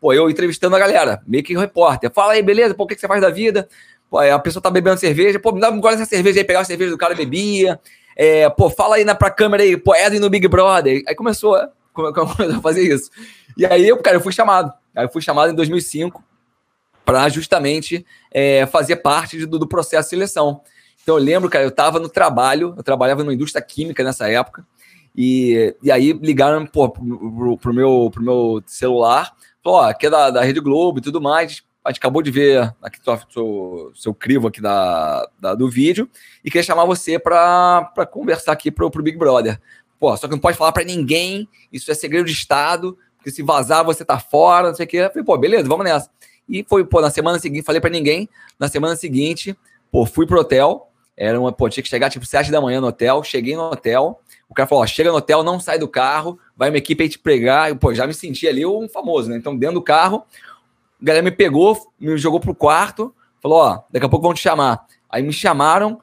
pô, eu entrevistando a galera, meio que repórter. Fala aí, beleza? Pô, o que, você faz da vida? Pô, a pessoa tá bebendo cerveja, pô, me dá agora essa cerveja aí, pegar a cerveja do cara bebia. É, pô, fala aí na, pra câmera aí, pô, Edwin no Big Brother. Aí começou, [laughs] começou a fazer isso. E aí, eu, cara, eu fui chamado. Aí eu fui chamado em 2005 para justamente é, fazer parte do, do processo de seleção. Então eu lembro, cara, eu estava no trabalho, eu trabalhava numa indústria química nessa época, e, e aí ligaram pô, pro, pro, meu, pro meu celular, falou, ó, aqui é da, da Rede Globo e tudo mais, a gente acabou de ver aqui o seu, seu crivo aqui da, da, do vídeo e queria chamar você para conversar aqui pro, pro Big Brother. Pô, só que não pode falar para ninguém, isso é segredo de Estado, porque se vazar você tá fora, não sei o quê. Eu falei, pô, beleza, vamos nessa. E foi, pô, na semana seguinte, falei para ninguém, na semana seguinte, pô, fui pro hotel, era uma, pô, tinha que chegar tipo 7 da manhã no hotel. Cheguei no hotel. O cara falou: ó, chega no hotel, não sai do carro, vai uma equipe aí te pregar. E, pô, já me senti ali um famoso, né? Então, dentro do carro, a galera me pegou, me jogou pro quarto, falou: ó, daqui a pouco vão te chamar. Aí me chamaram,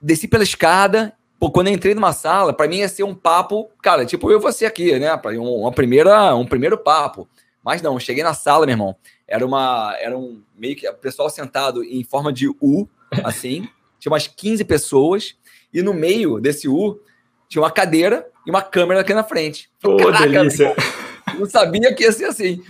desci pela escada. Pô, quando eu entrei numa sala, para mim ia ser um papo, cara, tipo eu e você aqui, né? Um, uma primeira, um primeiro papo. Mas não, cheguei na sala, meu irmão. Era uma. Era um meio que. O pessoal sentado em forma de U, [laughs] assim tinha umas 15 pessoas, e no meio desse U tinha uma cadeira e uma câmera aqui na frente. Pô, Caraca, delícia! Não sabia que ia ser assim.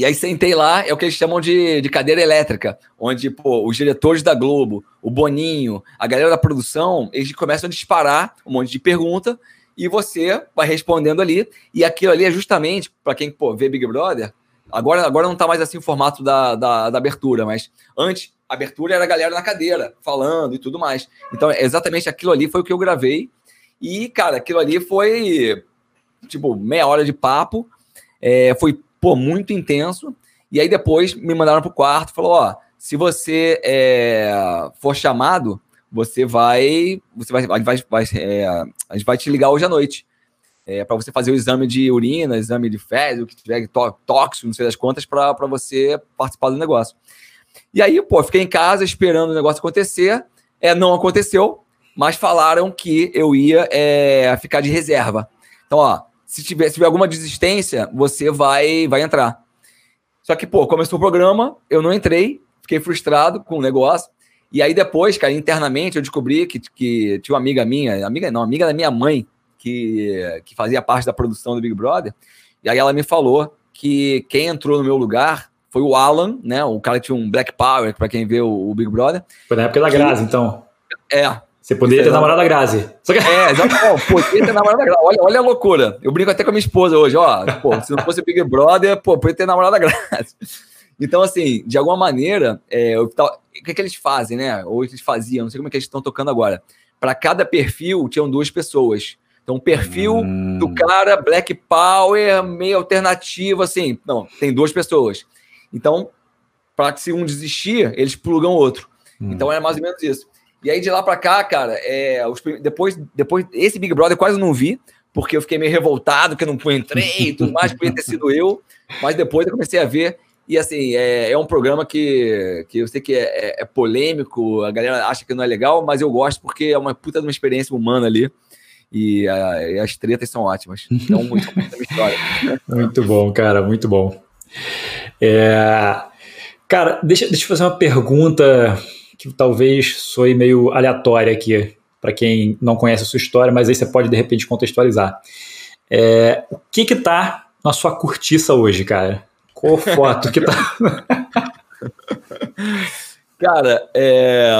E aí sentei lá, é o que eles chamam de, de cadeira elétrica, onde pô, os diretores da Globo, o Boninho, a galera da produção, eles começam a disparar um monte de pergunta e você vai respondendo ali. E aquilo ali é justamente, para quem pô, vê Big Brother, agora, agora não está mais assim o formato da, da, da abertura, mas antes abertura era a galera na cadeira, falando e tudo mais. Então, exatamente aquilo ali foi o que eu gravei. E, cara, aquilo ali foi, tipo, meia hora de papo. É, foi, pô, muito intenso. E aí depois me mandaram pro quarto, falou, ó, se você é, for chamado, você vai, você vai, vai, vai é, a gente vai te ligar hoje à noite. É, para você fazer o exame de urina, exame de fezes, o que tiver, tóxico, não sei das quantas, para você participar do negócio. E aí, pô, fiquei em casa esperando o negócio acontecer. É, não aconteceu, mas falaram que eu ia é, ficar de reserva. Então, ó, se tiver, se tiver alguma desistência, você vai, vai entrar. Só que, pô, começou o programa, eu não entrei, fiquei frustrado com o negócio. E aí depois, cara, internamente eu descobri que, que tinha uma amiga minha, amiga não, amiga da minha mãe, que, que fazia parte da produção do Big Brother. E aí ela me falou que quem entrou no meu lugar foi o Alan, né? O cara que tinha um Black Power, para quem vê o, o, Big Brother. Foi na época da Grazi, então. É. Você poderia ter namorado a Grazi. Que... É, exatamente. poderia ter namorado a Grazi. Olha, olha a loucura. Eu brinco até com a minha esposa hoje, ó. Pô, se não fosse o Big Brother, pô, poderia ter namorado a Grazi. Então, assim, de alguma maneira, é, o que, é que eles fazem, né? Ou eles faziam, não sei como é que eles estão tocando agora. Para cada perfil, tinham duas pessoas. Então, o perfil hum. do cara, Black Power, meio alternativo, assim. Não, tem duas pessoas. Então, para que se um desistir, eles plugam outro. Hum. Então, é mais ou menos isso. E aí, de lá para cá, cara, é, os, depois, depois, esse Big Brother eu quase não vi, porque eu fiquei meio revoltado, que eu não entrei e tudo mais, podia ter sido eu. Mas depois eu comecei a ver. E assim, é, é um programa que, que eu sei que é, é, é, polêmico, a galera acha que não é legal, mas eu gosto porque é uma puta de uma experiência humana ali. E, a, e as tretas são ótimas. Então, muito, história. [laughs] muito bom, cara, muito bom. É, cara, deixa, deixa eu fazer uma pergunta que talvez soe meio aleatória aqui, para quem não conhece a sua história, mas aí você pode de repente contextualizar. É, o que que tá na sua cortiça hoje, cara? Qual foto que tá? [laughs] cara, é...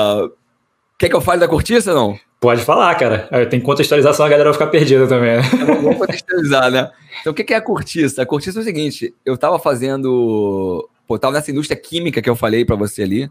quer que eu fale da cortiça não? Pode falar, cara. Tem que contextualizar, senão a galera vai ficar perdida também. Né? Vamos contextualizar, né? Então, o que é a cortiça? A cortiça é o seguinte: eu tava fazendo. Pô, eu tava nessa indústria química que eu falei para você ali.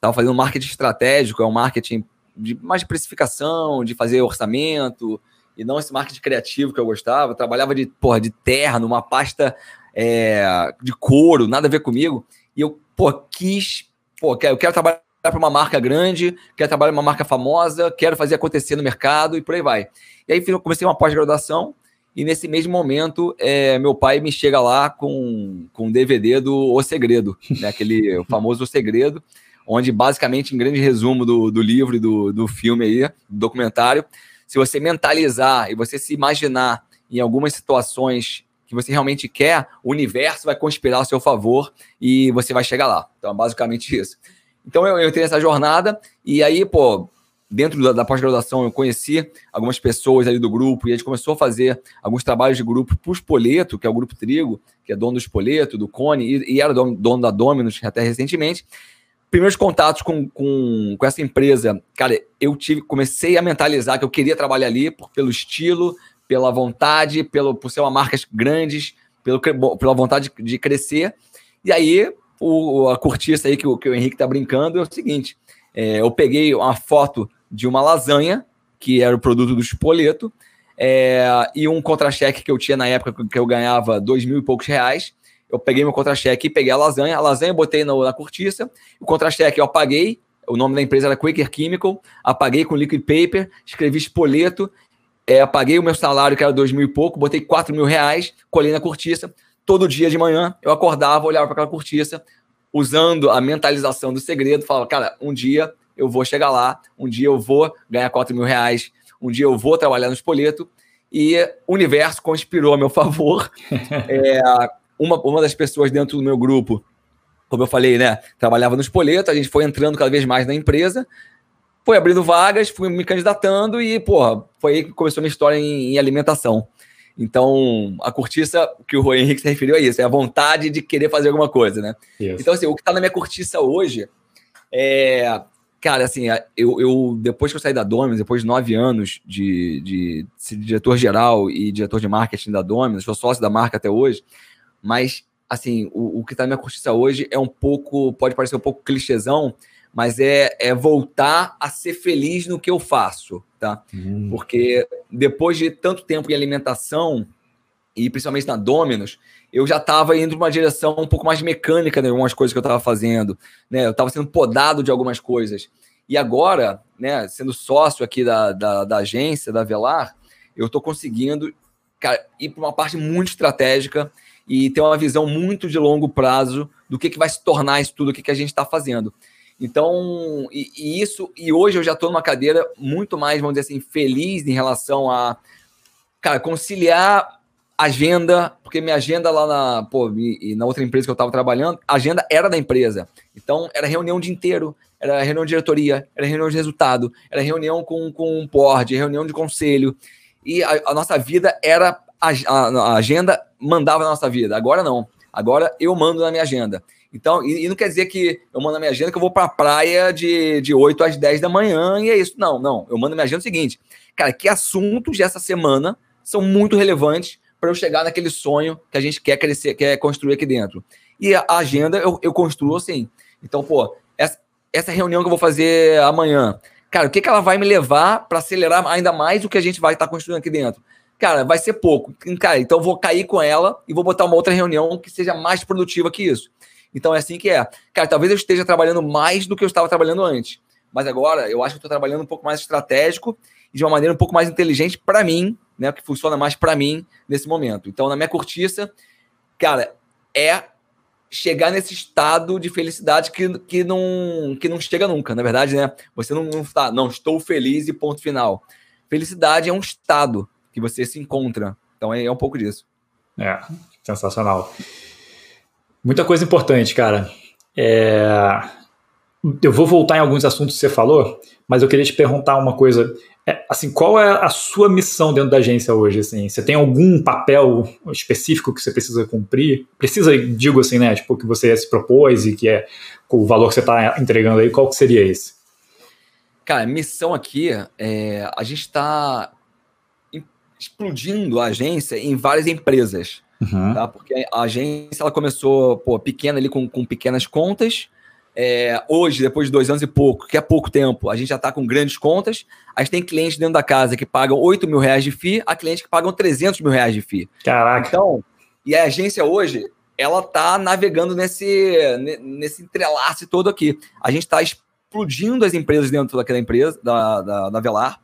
Tava fazendo marketing estratégico, é um marketing de mais de precificação, de fazer orçamento, e não esse marketing criativo que eu gostava. Eu trabalhava de, porra, de terno, uma pasta é, de couro, nada a ver comigo. E eu, pô, quis, pô, eu quero trabalhar para uma marca grande, quero trabalhar para uma marca famosa, quero fazer acontecer no mercado e por aí vai. E aí eu comecei uma pós-graduação e nesse mesmo momento é, meu pai me chega lá com, com um DVD do O Segredo, né, aquele [laughs] famoso O Segredo, onde basicamente, em grande resumo do, do livro e do, do filme aí, do documentário, se você mentalizar e você se imaginar em algumas situações que você realmente quer, o universo vai conspirar a seu favor e você vai chegar lá. Então, é basicamente isso. Então, eu, eu entrei nessa jornada e aí, pô, dentro da, da pós-graduação, eu conheci algumas pessoas ali do grupo e a gente começou a fazer alguns trabalhos de grupo para o Spoleto, que é o Grupo Trigo, que é dono do Spoleto, do Cone, e, e era dono, dono da Dominus até recentemente primeiros contatos com, com, com, essa empresa, cara, eu tive, comecei a mentalizar que eu queria trabalhar ali por, pelo estilo, pela vontade, pelo, por ser uma marca grande, pelo, pela vontade de, crescer. E aí, o, a cortiça aí que o, que o Henrique tá brincando é o seguinte: é, eu peguei uma foto de uma lasanha, que era o produto do Chipoleto, é, e um contra-cheque que eu tinha na época que eu ganhava dois mil e poucos reais. Eu peguei meu contra-cheque e peguei a lasanha. A lasanha eu botei na, na cortiça. O contra-cheque eu apaguei. O nome da empresa era Quaker Chemical. Apaguei com liquid paper. Escrevi espoleto. É, apaguei o meu salário, que era dois mil e pouco. Botei quatro mil reais. Colhei na cortiça. Todo dia de manhã eu acordava, olhava para aquela cortiça. Usando a mentalização do segredo. Falava, cara, um dia eu vou chegar lá. Um dia eu vou ganhar quatro mil reais. Um dia eu vou trabalhar no espoleto. E o universo conspirou a meu favor. [laughs] é, uma, uma das pessoas dentro do meu grupo, como eu falei, né, trabalhava no Espoleto, a gente foi entrando cada vez mais na empresa, foi abrindo vagas, fui me candidatando e, porra, foi aí que começou a minha história em, em alimentação. Então, a cortiça que o Henrique se referiu a isso, é a vontade de querer fazer alguma coisa, né? Isso. Então, assim, o que está na minha cortiça hoje é. Cara, assim, eu, eu depois que eu saí da Dominus, depois de nove anos de, de, de diretor-geral e diretor de marketing da Dominus, sou sócio da marca até hoje, mas, assim, o, o que está na minha justiça hoje é um pouco, pode parecer um pouco clichêzão, mas é, é voltar a ser feliz no que eu faço, tá? Hum. Porque depois de tanto tempo em alimentação, e principalmente na Dominus, eu já estava indo uma direção um pouco mais mecânica de algumas coisas que eu estava fazendo, né? Eu estava sendo podado de algumas coisas. E agora, né, sendo sócio aqui da, da, da agência, da Velar, eu estou conseguindo cara, ir para uma parte muito estratégica e ter uma visão muito de longo prazo do que, que vai se tornar isso tudo, o que, que a gente está fazendo. Então, e, e isso, e hoje eu já estou numa cadeira muito mais, vamos dizer assim, feliz em relação a, cara, conciliar agenda, porque minha agenda lá na, pô, e, e na outra empresa que eu estava trabalhando, a agenda era da empresa. Então, era reunião o dia inteiro, era reunião de diretoria, era reunião de resultado, era reunião com, com um board, reunião de conselho. E a, a nossa vida era, a, a, agenda mandava na nossa vida. Agora não. Agora eu mando na minha agenda. Então, e, e não quer dizer que eu mando na minha agenda que eu vou para a praia de, de 8 às 10 da manhã e é isso. Não, não. Eu mando na minha agenda o seguinte, cara, que assuntos dessa semana são muito relevantes para eu chegar naquele sonho que a gente quer crescer, quer construir aqui dentro. E a agenda eu, eu construo assim. Então, pô, essa, essa reunião que eu vou fazer amanhã, cara, o que, que ela vai me levar para acelerar ainda mais o que a gente vai estar tá construindo aqui dentro? Cara, vai ser pouco. Cara, então vou cair com ela e vou botar uma outra reunião que seja mais produtiva que isso. Então é assim que é. Cara, talvez eu esteja trabalhando mais do que eu estava trabalhando antes. Mas agora eu acho que estou trabalhando um pouco mais estratégico e de uma maneira um pouco mais inteligente para mim, né? Que funciona mais para mim nesse momento. Então, na minha cortiça, cara, é chegar nesse estado de felicidade que, que, não, que não chega nunca, na verdade, né? Você não, não está, não, estou feliz e ponto final. Felicidade é um estado que você se encontra. Então é, é um pouco disso. É, sensacional. Muita coisa importante, cara. É... Eu vou voltar em alguns assuntos que você falou, mas eu queria te perguntar uma coisa. É, assim, qual é a sua missão dentro da agência hoje? Assim, você tem algum papel específico que você precisa cumprir? Precisa, digo assim, né? Tipo, que você se propôs e que é o valor que você está entregando aí, qual que seria esse? Cara, missão aqui é a gente está explodindo a agência em várias empresas. Uhum. Tá? Porque a agência ela começou pô, pequena ali com, com pequenas contas é, hoje, depois de dois anos e pouco, que é pouco tempo, a gente já está com grandes contas. A gente tem clientes dentro da casa que pagam 8 mil reais de FII, há clientes que pagam 300 mil reais de FII. Caraca. Então, e a agência hoje, ela está navegando nesse, nesse entrelace todo aqui. A gente está explodindo as empresas dentro daquela empresa, da, da, da Velar,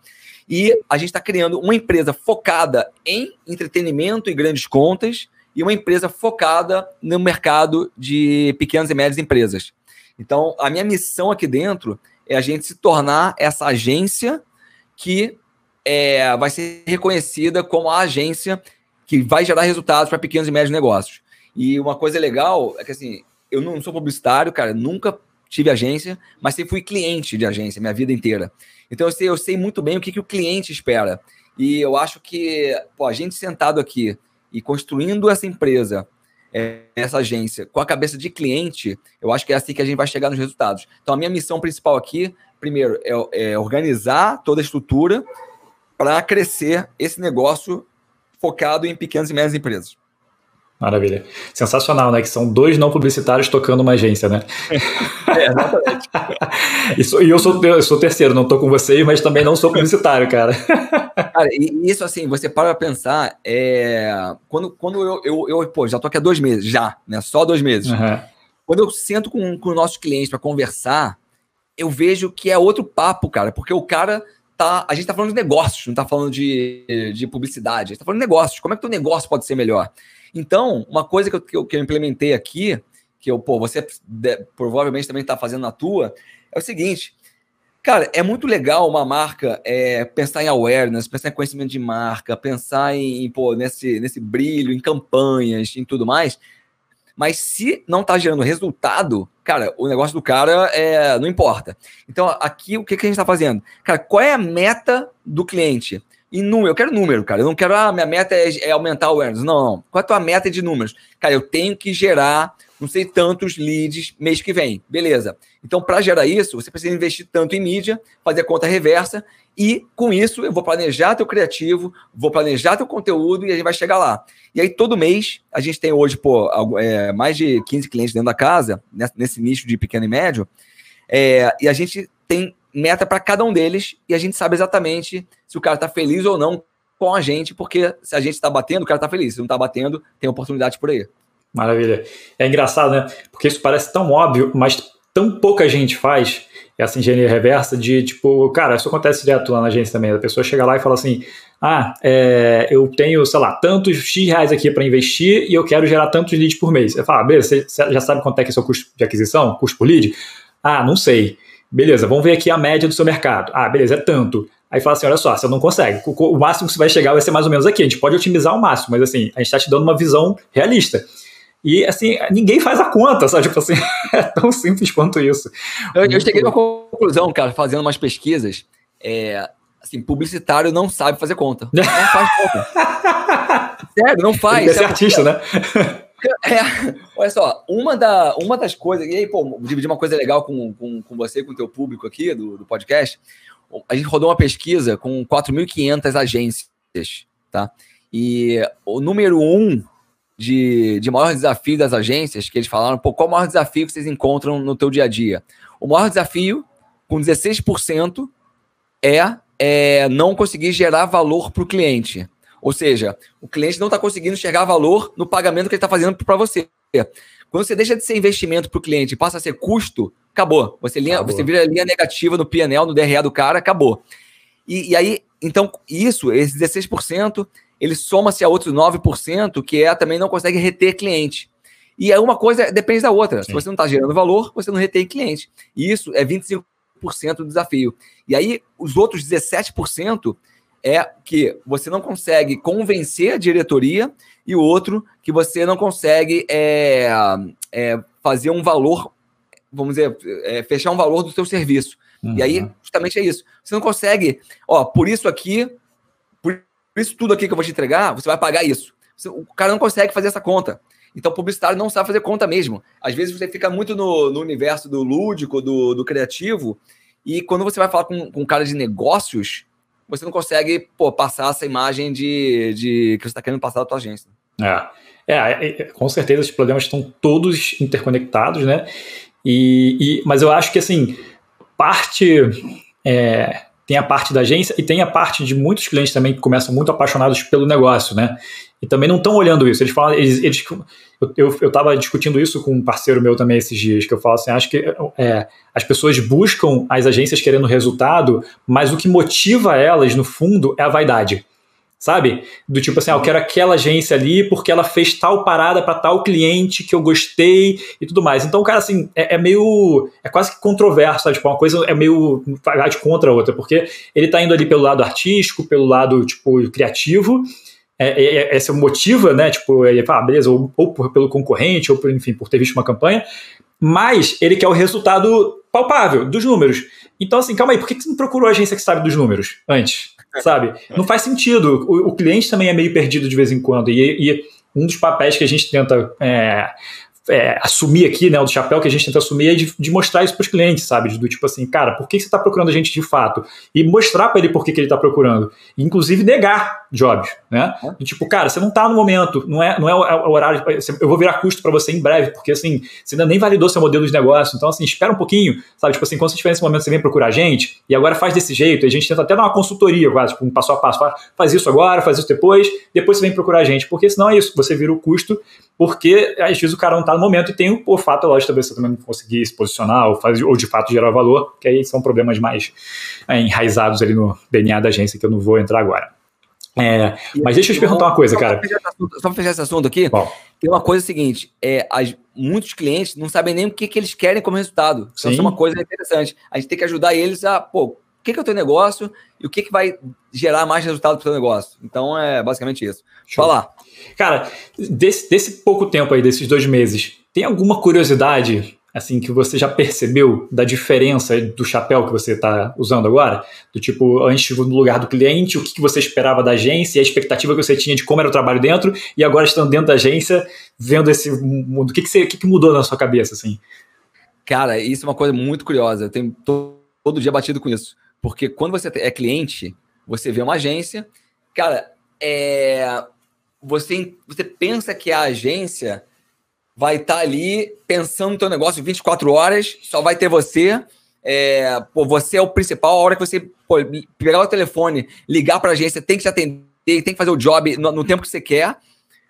e a gente está criando uma empresa focada em entretenimento e grandes contas e uma empresa focada no mercado de pequenas e médias empresas. Então, a minha missão aqui dentro é a gente se tornar essa agência que é, vai ser reconhecida como a agência que vai gerar resultados para pequenos e médios negócios. E uma coisa legal é que, assim, eu não sou publicitário, cara, nunca tive agência, mas sempre fui cliente de agência minha vida inteira. Então, eu sei, eu sei muito bem o que, que o cliente espera. E eu acho que, pô, a gente sentado aqui e construindo essa empresa essa agência com a cabeça de cliente, eu acho que é assim que a gente vai chegar nos resultados. Então, a minha missão principal aqui, primeiro, é, é organizar toda a estrutura para crescer esse negócio focado em pequenas e médias empresas. Maravilha. Sensacional, né? Que são dois não publicitários tocando uma agência, né? [laughs] é, exatamente. [laughs] e, eu sou, eu sou terceiro, não estou com vocês, mas também não sou publicitário, cara. [laughs] cara, e isso assim, você para pra pensar, é... quando, quando eu, eu, eu, pô, já tô aqui há dois meses, já, né? Só dois meses. Uhum. Quando eu sento com, com nossos clientes para conversar, eu vejo que é outro papo, cara, porque o cara tá. A gente tá falando de negócios, não tá falando de, de publicidade, a gente tá falando de negócios. Como é que o negócio pode ser melhor? Então, uma coisa que eu, que eu, que eu implementei aqui, que eu, pô, você de, provavelmente também está fazendo na tua, é o seguinte. Cara, é muito legal uma marca é, pensar em awareness, pensar em conhecimento de marca, pensar em, pô, nesse, nesse brilho, em campanhas, em tudo mais. Mas se não está gerando resultado, cara, o negócio do cara é, não importa. Então, aqui, o que, que a gente está fazendo? Cara, qual é a meta do cliente? E número, eu quero número, cara. Eu não quero, ah, minha meta é, é aumentar o awareness. Não, não. Qual é a tua meta de números? Cara, eu tenho que gerar não sei tantos leads mês que vem. Beleza. Então, para gerar isso, você precisa investir tanto em mídia, fazer a conta reversa, e com isso eu vou planejar teu criativo, vou planejar teu conteúdo e a gente vai chegar lá. E aí, todo mês, a gente tem hoje, pô, é, mais de 15 clientes dentro da casa, nesse nicho de pequeno e médio, é, e a gente tem meta para cada um deles e a gente sabe exatamente se o cara está feliz ou não com a gente, porque se a gente está batendo, o cara está feliz. Se não está batendo, tem oportunidade por aí. Maravilha. É engraçado, né? Porque isso parece tão óbvio, mas tão pouca gente faz essa engenharia reversa de tipo, cara, isso acontece direto lá na agência também. A pessoa chega lá e fala assim: ah, é, eu tenho, sei lá, tantos X reais aqui para investir e eu quero gerar tantos leads por mês. Eu falo, ah, beleza, você já sabe quanto é que é seu custo de aquisição, custo por lead? Ah, não sei. Beleza, vamos ver aqui a média do seu mercado. Ah, beleza, é tanto. Aí fala assim: olha só, você não consegue. O máximo que você vai chegar vai ser mais ou menos aqui. A gente pode otimizar o máximo, mas assim, a gente está te dando uma visão realista. E assim, ninguém faz a conta, sabe? [laughs] Tipo assim, é tão simples quanto isso. Eu, eu cheguei a uma conclusão, cara, fazendo umas pesquisas. É, assim, publicitário não sabe fazer conta. Não faz conta. [laughs] Sério, não faz. Ele ser artista, né? É, olha só, uma, da, uma das coisas, e aí, pô, dividir uma coisa legal com, com, com você, com o teu público aqui do, do podcast a gente rodou uma pesquisa com 4.500 agências, tá? E o número um de, de maior desafio das agências, que eles falaram, pô, qual o maior desafio que vocês encontram no teu dia a dia? O maior desafio, com 16%, é, é não conseguir gerar valor para o cliente. Ou seja, o cliente não está conseguindo enxergar valor no pagamento que ele está fazendo para você. Quando você deixa de ser investimento para o cliente e passa a ser custo, acabou. Você, linha, acabou. você vira linha negativa no PNL, no DRE do cara, acabou. E, e aí, então, isso, esse 16%, ele soma-se a outros 9%, que é também não consegue reter cliente. E aí uma coisa depende da outra. Sim. Se você não está gerando valor, você não retém cliente. E isso é 25% do desafio. E aí, os outros 17% é que você não consegue convencer a diretoria e o outro que você não consegue é, é, fazer um valor vamos dizer, é, fechar um valor do seu serviço. Uhum. E aí, uhum. justamente é isso. Você não consegue, ó, por isso aqui, por isso tudo aqui que eu vou te entregar, você vai pagar isso. O cara não consegue fazer essa conta. Então, o publicitário não sabe fazer conta mesmo. Às vezes você fica muito no, no universo do lúdico, do, do, criativo, e quando você vai falar com, com um cara de negócios, você não consegue pô, passar essa imagem de, de que você está querendo passar da tua agência. É. É, é, com certeza os problemas estão todos interconectados, né? E, e, mas eu acho que assim, parte. É, tem a parte da agência e tem a parte de muitos clientes também que começam muito apaixonados pelo negócio, né? E também não estão olhando isso. Eles falam, eles, eles eu estava discutindo isso com um parceiro meu também esses dias, que eu falo assim, acho que é, as pessoas buscam as agências querendo resultado, mas o que motiva elas, no fundo, é a vaidade sabe? Do tipo assim, ah, eu quero aquela agência ali porque ela fez tal parada para tal cliente que eu gostei e tudo mais. Então, cara, assim, é, é, meio. É quase que controverso, sabe? Tipo, uma coisa é meio. de contra a outra, porque ele tá indo ali pelo lado artístico, pelo lado, tipo, criativo. É, é, é, é motiva, né? Tipo, ele fala, ah, beleza, ou, ou por, pelo concorrente, ou por, enfim, por ter visto uma campanha, mas ele quer o resultado palpável dos números. Então, assim, calma aí, por que você não procurou a agência que sabe dos números antes? sabe? Não faz sentido. O, o, cliente também é meio perdido de vez em quando. E, e um dos papéis que a gente tenta é, é, assumir aqui, né, o chapéu que a gente tenta assumir é de, de mostrar isso para os clientes, sabe? Do tipo assim, cara, por que você está procurando a gente de fato? E mostrar para ele por que, que ele está procurando. Inclusive negar jobs, né? E, tipo, cara, você não está no momento, não é, não é o, é o horário, eu vou virar custo para você em breve, porque assim, você ainda nem validou seu modelo de negócio, então assim, espera um pouquinho, sabe? Tipo assim, quando você estiver nesse momento, você vem procurar a gente, e agora faz desse jeito, e a gente tenta até dar uma consultoria, quase, tipo, um passo a passo, faz isso agora, faz isso depois, depois você vem procurar a gente, porque senão é isso, você vira o custo, porque às vezes o cara não está no momento e tem o fato, lógico, talvez você também não conseguir se posicionar ou, fazer, ou de fato gerar valor, que aí são problemas mais é, enraizados ali no DNA da agência que eu não vou entrar agora. É, mas deixa eu te perguntar uma coisa, cara. Só para fechar esse assunto aqui, Bom. tem uma coisa seguinte: é, as, muitos clientes não sabem nem o que, que eles querem como resultado. Então, isso é uma coisa interessante. A gente tem que ajudar eles a, pô, o que, que é o teu negócio e o que, que vai gerar mais resultado para o teu negócio. Então, é basicamente isso. Show. Fala. Cara, desse, desse pouco tempo aí, desses dois meses, tem alguma curiosidade assim que você já percebeu da diferença do chapéu que você está usando agora? Do tipo, antes no lugar do cliente, o que, que você esperava da agência, a expectativa que você tinha de como era o trabalho dentro, e agora estando dentro da agência, vendo esse mundo. O que, que, você, o que, que mudou na sua cabeça, assim? Cara, isso é uma coisa muito curiosa. Eu tenho todo dia batido com isso. Porque quando você é cliente, você vê uma agência, cara, é, você, você pensa que a agência vai estar tá ali pensando no teu negócio 24 horas, só vai ter você. É, pô, você é o principal, a hora que você pô, pegar o telefone, ligar para a agência, tem que te atender, tem que fazer o job no, no, tempo que você quer.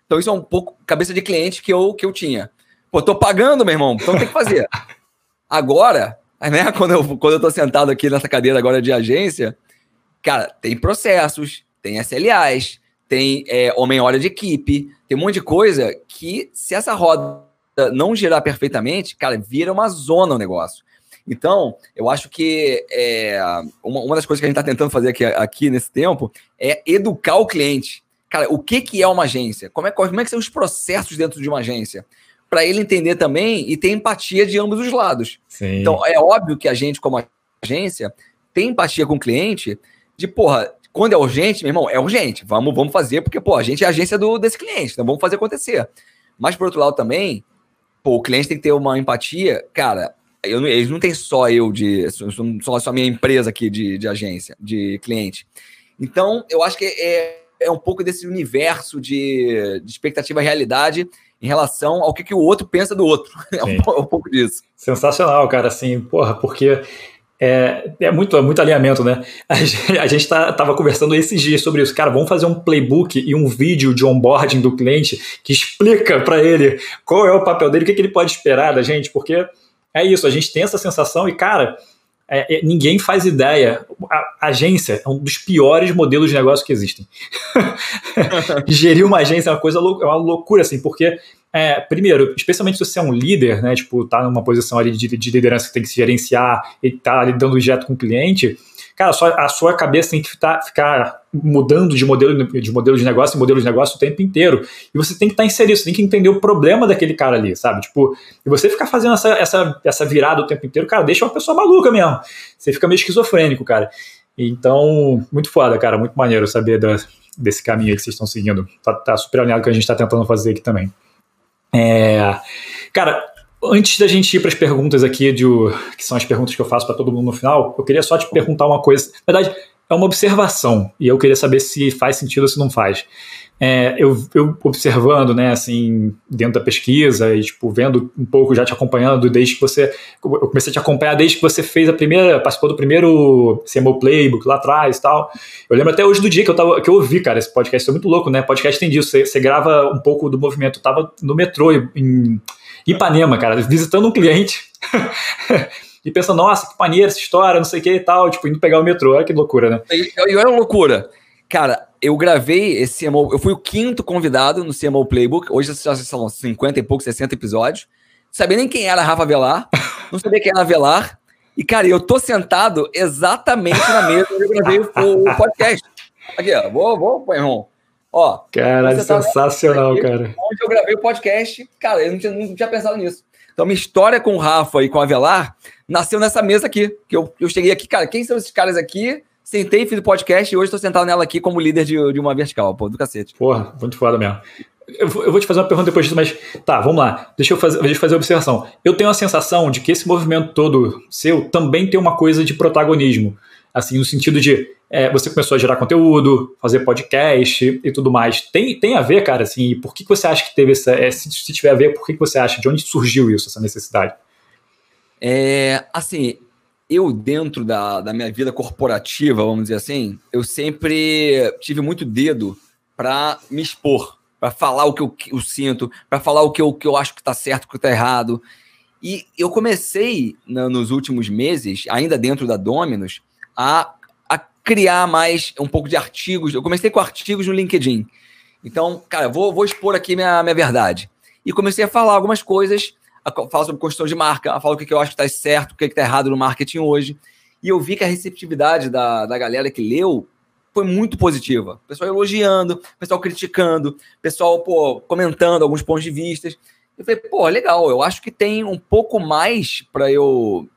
Então, isso é um pouco cabeça de cliente que eu, que eu tinha. Pô, tô pagando, meu irmão, então tem que fazer. [laughs] Agora, né, [laughs] quando eu, quando eu tô sentado aqui nessa cadeira agora de agência, cara, tem processos, tem SLAs, tem é, homem-hora de equipe, tem um monte de coisa que, se essa roda não girar perfeitamente, cara, vira uma zona o negócio. Então, eu acho que é, uma, uma, das coisas que a gente está tentando fazer aqui, aqui nesse tempo é educar o cliente. Cara, o que, que é uma agência? Como é, como é que são os processos dentro de uma agência? Para ele entender também e ter empatia de ambos os lados. Sim. Então, é óbvio que a gente, como agência, tem empatia com o cliente de, porra, quando é urgente, meu irmão, é urgente. Vamos, vamos fazer, porque, pô, a gente é a agência do, desse cliente, então vamos fazer acontecer. Mas, por outro lado, também, pô, o cliente tem que ter uma empatia. Cara, eu, eles não tem só eu de. Só, só a minha empresa aqui de, de agência, de cliente. Então, eu acho que é, é um pouco desse universo de, de expectativa e realidade em relação ao que, que o outro pensa do outro. [laughs] É um, é um, pouco disso. Sensacional, cara, assim, porra, porque é, é muito, é muito alinhamento, né? A [laughs] gente, a gente tá, tava conversando esses dias sobre isso. Cara, vamos fazer um playbook e um vídeo de onboarding do cliente que explica para ele qual é o papel dele, o que, que ele pode esperar da gente, porque é isso, a gente tem essa sensação e, cara, é, é, ninguém faz ideia. A, agência é um dos piores modelos de negócio que existem. [laughs] Gerir uma agência é uma coisa é uma loucura, assim, porque é, primeiro, especialmente se você é um líder, né, tipo, tá numa posição ali de, de liderança que tem que se gerenciar e tá lidando direto com o cliente, cara, sua, a sua cabeça tem que ficar, ficar mudando de modelo, de modelo de negócio em modelo de negócio o tempo inteiro. E você tem que estar tá inserido, você tem que entender o problema daquele cara ali, sabe? Tipo, e você ficar fazendo essa, essa, essa virada o tempo inteiro, cara, deixa uma pessoa maluca mesmo. Você fica meio esquizofrênico, cara. Então, muito foda, cara, muito maneiro saber da, desse caminho que vocês estão seguindo. Tá, tá super alinhado com o que a gente está tentando fazer aqui também. É, cara, antes da gente ir para as perguntas aqui, de, que são as perguntas que eu faço para todo mundo no final, eu queria só te perguntar uma coisa. Na verdade, é uma observação, e eu queria saber se faz sentido ou se não faz. É, eu, eu, observando, né, assim, dentro da pesquisa e, tipo, vendo um pouco, já te acompanhando desde que você, eu comecei a te acompanhar desde que você fez a primeira, participou do primeiro CMO Playbook lá atrás e tal. Eu lembro até hoje do dia que eu tava, que eu ouvi, cara, esse podcast, é muito louco, né, podcast tem disso, você, você grava um pouco do movimento, eu tava no metrô em Ipanema, cara, visitando um cliente [laughs] e pensando, nossa, que maneira essa história, não sei o que e tal, tipo, indo pegar o metrô, olha que loucura, né? E, é uma loucura. Cara, eu gravei esse CMO, eu fui o quinto convidado no CMO Playbook, hoje já são 50 e poucos, 60 episódios. Não sabia nem quem era Rafa Velar, não sabia quem era Velar. E, cara, eu tô sentado exatamente na mesa onde eu gravei o, o podcast. Aqui, ó, vou, vou, irmão. Ó. Cara, sensacional, aqui, cara. Onde eu gravei o podcast, cara, eu não tinha, não tinha pensado nisso. Então, minha história com o Rafa e com a Velar nasceu nessa mesa aqui. Que eu, eu cheguei aqui, cara, quem são esses caras aqui? Sentei, fiz o podcast e hoje estou sentado nela aqui como líder de, de uma vertical, pô, do cacete. Porra, muito foda mesmo. Eu vou, eu vou te fazer uma pergunta depois disso, mas tá, vamos lá. Deixa eu fazer, deixa eu fazer a observação. Eu tenho a sensação de que esse movimento todo seu também tem uma coisa de protagonismo. Assim, no sentido de é, você começou a gerar conteúdo, fazer podcast e tudo mais. Tem, tem a ver, cara, assim, por que, que você acha que teve essa. É, se, se tiver a ver, por que, que você acha? De onde surgiu isso, essa necessidade? É, assim, eu, dentro da, da minha vida corporativa, vamos dizer assim, eu sempre tive muito dedo para me expor, para falar o que eu, eu sinto, para falar o que eu, que eu acho que está certo, o que está errado. E eu comecei, nos últimos meses, ainda dentro da Dominus, a, a criar mais um pouco de artigos. Eu comecei com artigos no LinkedIn. Então, cara, vou, vou expor aqui minha, minha verdade. E comecei a falar algumas coisas fala sobre construção de marca, fala o que, eu acho que está certo, o que está errado no marketing hoje. E eu vi que a receptividade da, da galera que leu foi muito positiva. O pessoal elogiando, o pessoal criticando, o pessoal pô, comentando alguns pontos de vista. Eu falei, pô, legal, eu acho que tem um pouco mais para eu,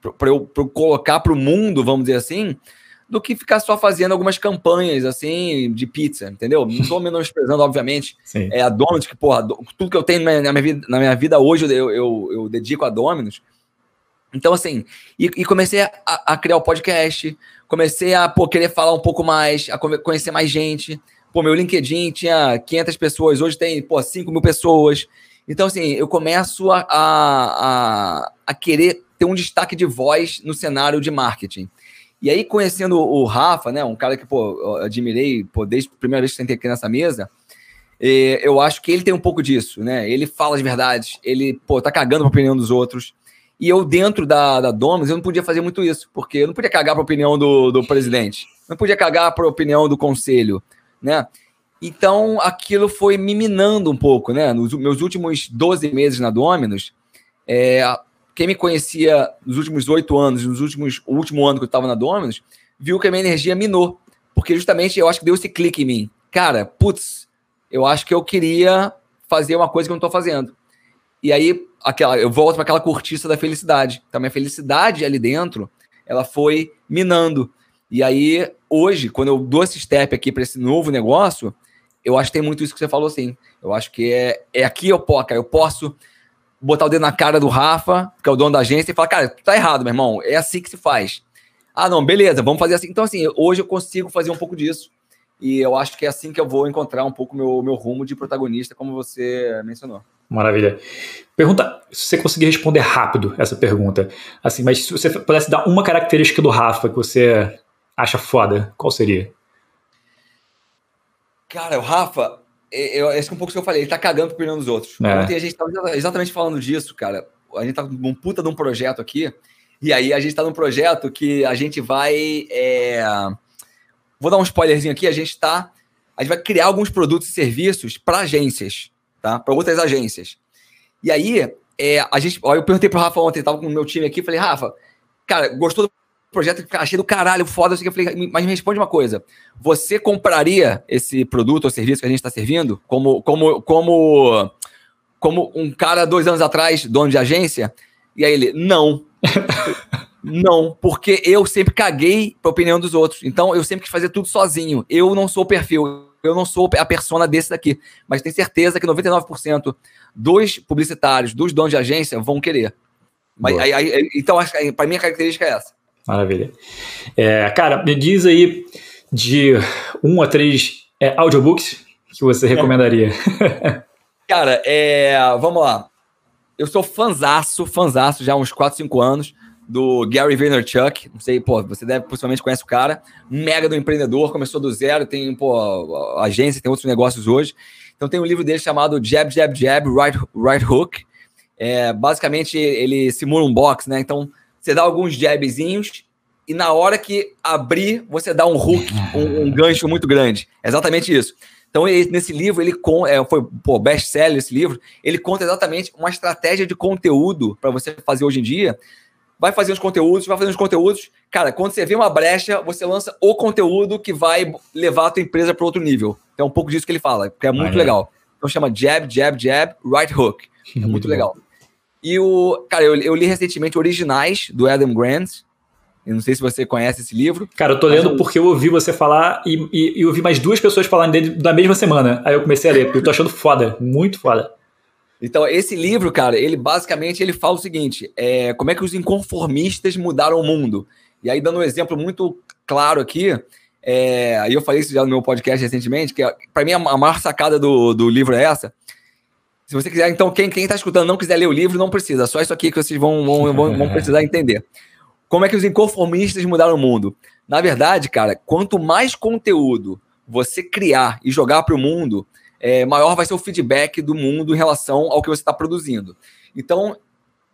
para eu, eu colocar para o mundo, vamos dizer assim, do que ficar só fazendo algumas campanhas assim de pizza, entendeu? Não estou [laughs] menosprezando, obviamente, Sim. é a Dominus, que, porra, tudo que eu tenho na minha vida, na minha vida hoje eu, eu, eu dedico a Dominus. Então, assim, e, e comecei a, a, criar o podcast, comecei a pô, querer falar um pouco mais, a conhecer mais gente. Pô, meu LinkedIn tinha 500 pessoas, hoje tem, pô, 5 mil pessoas. Então, assim, eu começo a, a, a querer ter um destaque de voz no cenário de marketing. E aí, conhecendo o Rafa, né, um cara que, pô, admirei, pô, desde a primeira vez que sentei aqui nessa mesa, eh, eu acho que ele tem um pouco disso, né? Ele fala as verdades, ele, pô, tá cagando pra opinião dos outros. E eu, dentro da, da Domus, eu não podia fazer muito isso, porque eu não podia cagar pra opinião do, do presidente, não podia cagar pra opinião do conselho, né? Então, aquilo foi me minando um pouco, né? Nos meus últimos 12 meses na Dominus, é, quem me conhecia nos últimos oito anos, nos últimos, o último ano que eu estava na Dominus, viu que a minha energia minou. Porque justamente eu acho que deu esse clique em mim. Cara, putz, eu acho que eu queria fazer uma coisa que eu não estou fazendo. E aí, aquela, eu volto para aquela cortiça da felicidade. Então, minha felicidade ali dentro, ela foi minando. E aí, hoje, quando eu dou esse step aqui para esse novo negócio, eu acho que tem muito isso que você falou assim. Eu acho que é, é aqui eu posso, cara, eu posso botar o dedo na cara do Rafa, que é o dono da agência, e falar, cara, tá errado, meu irmão, é assim que se faz. Ah, não, beleza, vamos fazer assim. Então, assim, hoje eu consigo fazer um pouco disso. E eu acho que é assim que eu vou encontrar um pouco meu meu rumo de protagonista, como você mencionou. Maravilha. Pergunta, se você conseguir responder rápido essa pergunta, assim, mas se você pudesse dar uma característica do Rafa que você acha foda, qual seria? Cara, o Rafa, eu, esse é um pouco o que eu falei, ele tá cagando pro opinião dos outros. É. Ontem a gente tava exatamente falando disso, cara. A gente tá num puta de um projeto aqui, e aí a gente tá num projeto que a gente vai. É... Vou dar um spoilerzinho aqui, a gente tá. A gente vai criar alguns produtos e serviços para agências, tá? Para outras agências. E aí, é, a gente. Ó, eu perguntei pro Rafa ontem, tava com o meu time aqui, falei, Rafa, cara, gostou do projeto achei do caralho, foda. Eu falei, mas me responde uma coisa: você compraria esse produto ou serviço que a gente está servindo como, como, como, como um cara dois anos atrás, dono de agência? E aí ele, não. [laughs] não, porque eu sempre caguei para opinião dos outros. Então eu sempre quis fazer tudo sozinho. Eu não sou o perfil, eu não sou a persona desse daqui. Mas tenho certeza que 99% dos publicitários, dos donos de agência vão querer. Mas, aí, aí, então, para mim, a característica é essa. Maravilha. É, cara, me diz aí de um a três é, audiobooks que você recomendaria. [laughs] cara, é, vamos lá. Eu sou fanzaço, fanzaço já há uns 4, 5 anos do Gary Vaynerchuk. Não sei, pô, você deve possivelmente conhece o cara. Mega do empreendedor, começou do zero, tem, pô, agência, tem outros negócios hoje. Então tem um livro dele chamado Jab, Jab, Jab, Right, right Hook. É, basicamente, ele simula um box, né? Então, você dá alguns jabzinhos e na hora que abrir, você dá um hook, um, um gancho muito grande. É exatamente isso. Então, ele, nesse livro, ele com, é, foi best-seller esse livro, ele conta exatamente uma estratégia de conteúdo para você fazer hoje em dia. Vai fazer os conteúdos, vai fazer os conteúdos. Cara, quando você vê uma brecha, você lança o conteúdo que vai levar a tua empresa para outro nível. Então, é um pouco disso que ele fala, que é muito legal. Então, chama Jab, Jab, Jab, Right Hook. É muito legal. E o. Cara, eu, eu li recentemente Originais, do Adam Grant. Eu não sei se você conhece esse livro. Cara, eu tô lendo eu... porque eu ouvi você falar e, e, e ouvi mais duas pessoas falarem dele da mesma semana. Aí eu comecei a ler, porque eu tô achando foda, muito foda. Então, esse livro, cara, ele basicamente ele fala o seguinte: é, como é que os inconformistas mudaram o mundo. E aí, dando um exemplo muito claro aqui, é, aí eu falei isso já no meu podcast recentemente, que para mim a maior sacada do, do livro é essa. Se você quiser, então, quem, quem tá escutando não quiser ler o livro, não precisa. Só isso aqui que vocês vão, vão, vão, vão [laughs] precisar entender. Como é que os inconformistas mudaram o mundo? Na verdade, cara, quanto mais conteúdo você criar e jogar para o mundo, é, maior vai ser o feedback do mundo em relação ao que você está produzindo. Então,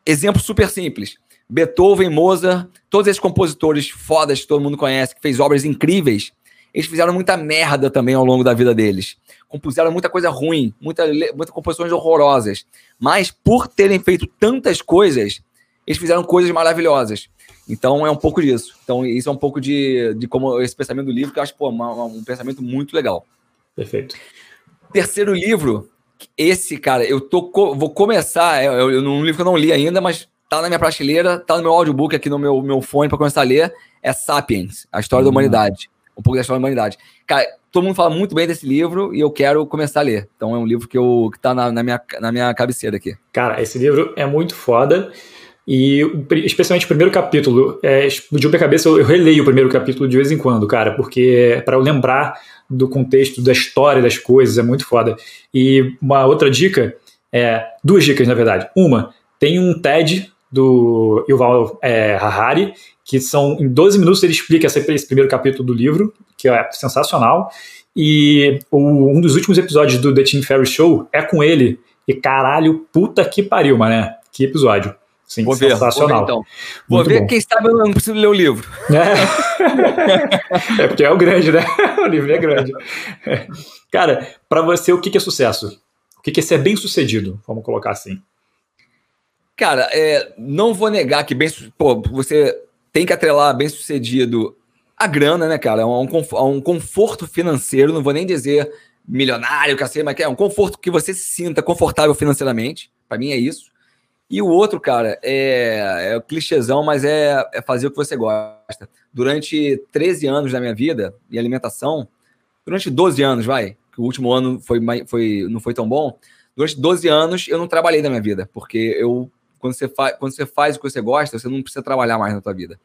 exemplo super simples. Beethoven, Mozart, todos esses compositores fodas que todo mundo conhece, que fez obras incríveis, eles fizeram muita merda também ao longo da vida deles compuseram muita coisa ruim, muita, muitas composições horrorosas. Mas por terem feito tantas coisas, eles fizeram coisas maravilhosas. Então é um pouco disso. Então isso é um pouco de, de como esse pensamento do livro que eu acho pô, uma, um pensamento muito legal. Perfeito. Terceiro livro, esse cara, eu tô vou começar, é, eu, eu, um livro que eu não li ainda, mas tá na minha prateleira, tá no meu audiobook aqui no meu, meu fone para começar a ler, é Sapiens, a história da uhum. humanidade. Um pouco da história da humanidade. Cara, todo mundo fala muito bem desse livro e eu quero começar a ler. Então é um livro que, eu, que tá na, na, minha, na minha cabeceira aqui. Cara, esse livro é muito foda. E especialmente o primeiro capítulo, é, explodiu minha cabeça, eu, releio o primeiro capítulo de vez em quando, cara, porque é para eu lembrar do contexto, da história das coisas, é muito foda. E uma outra dica, é, duas dicas na verdade. Uma, tem um TED do Yuval é, Harari, que são em 12 minutos ele explica esse, esse primeiro capítulo do livro, que é sensacional. E o, um dos últimos episódios do The Tim Ferriss Show é com ele. E caralho, puta que pariu, mané. Que episódio. Sim, vou ver, sensacional. Vou ver, então. Vou ver bom. quem sabe eu não preciso ler o livro. É, [laughs] é porque é o grande, né? [laughs] O livro é grande. Cara, para você, o que é sucesso? O que é ser bem sucedido? Vamos colocar assim. Cara, é, não vou negar que bem, pô, você tem que atrelar bem sucedido a grana, né, cara? É um, um conforto financeiro, não vou nem dizer milionário, cacete, mas é um conforto que você se sinta confortável financeiramente. Para mim é isso. E o outro, cara, é, é o clichêzão, mas é, é fazer o que você gosta. Durante 13 anos da minha vida, em alimentação, durante 12 anos, vai, que o último ano foi, foi, não foi tão bom, durante 12 anos eu não trabalhei na minha vida, porque eu, quando você, quando você faz o que você gosta, você não precisa trabalhar mais na tua vida.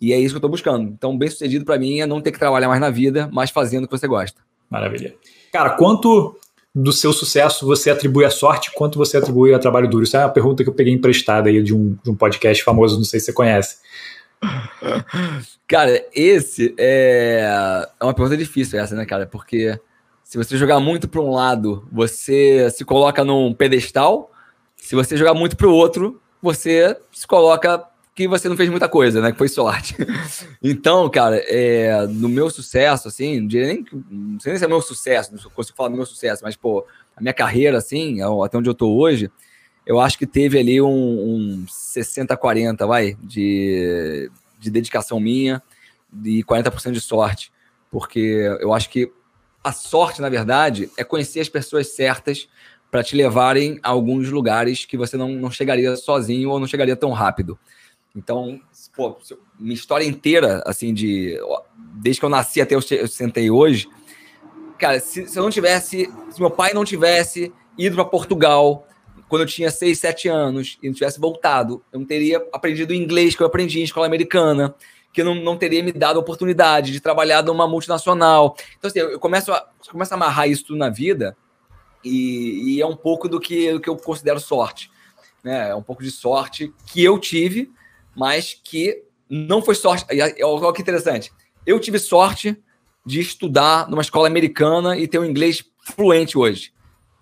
E é isso que eu estou buscando. Então, bem sucedido para mim é não ter que trabalhar mais na vida, mas fazendo o que você gosta. Maravilha. Cara, quanto do seu sucesso você atribui à sorte, quanto você atribui ao trabalho duro? Isso é uma pergunta que eu peguei emprestada aí de um, de um podcast famoso, não sei se você conhece. [laughs] Cara, esse é, é uma pergunta difícil essa, né, cara? Porque se você jogar muito para um lado, você se coloca num pedestal. Se você jogar muito para o outro, você se coloca que você não fez muita coisa, né? Que foi sorte. [laughs] então, cara, é, no meu sucesso, assim, não, nem, não sei nem se é meu sucesso, não consigo falar do meu sucesso, mas, pô, a minha carreira, assim, até onde eu tô hoje, eu acho que teve ali um, um 60-40, vai, de, de dedicação minha e 40% de sorte. Porque eu acho que a sorte, na verdade, é conhecer as pessoas certas para te levarem a alguns lugares que você não, não chegaria sozinho ou não chegaria tão rápido. Então, pô, minha história inteira, assim, de. Desde que eu nasci até eu sentei hoje, cara, se, se eu não tivesse. Se meu pai não tivesse ido para Portugal quando eu tinha 6, 7 anos e não tivesse voltado, eu não teria aprendido o inglês que eu aprendi em escola americana, que não, não teria me dado a oportunidade de trabalhar numa multinacional. Então, assim, eu começo a, começo a amarrar isso tudo na vida e, e é um pouco do que, do que eu considero sorte. Né? É um pouco de sorte que eu tive mas que não foi sorte. Olha que interessante. Eu tive sorte de estudar numa escola americana e ter um inglês fluente hoje.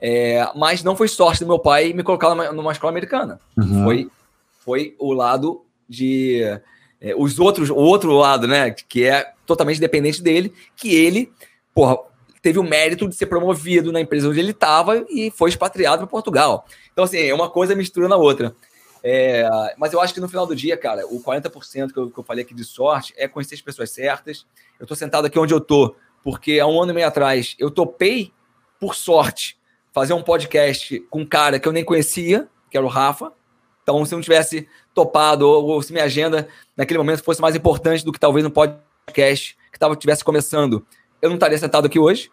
É, mas não foi sorte do meu pai me colocar numa, numa escola americana. Uhum. Foi, foi o lado de. É, os outros, o outro lado, né? Que é totalmente dependente dele, que ele, porra, teve o mérito de ser promovido na empresa onde ele estava e foi expatriado para Portugal. Então, assim, é uma coisa mistura na outra. É, mas eu acho que no final do dia, cara, o 40% que eu, que eu falei aqui de sorte é conhecer as pessoas certas. Eu estou sentado aqui onde eu tô, porque há um ano e meio atrás eu topei, por sorte, fazer um podcast com um cara que eu nem conhecia, que era o Rafa. Então, se eu não tivesse topado, ou, ou se minha agenda naquele momento fosse mais importante do que talvez um podcast que tava, tivesse começando, eu não estaria sentado aqui hoje.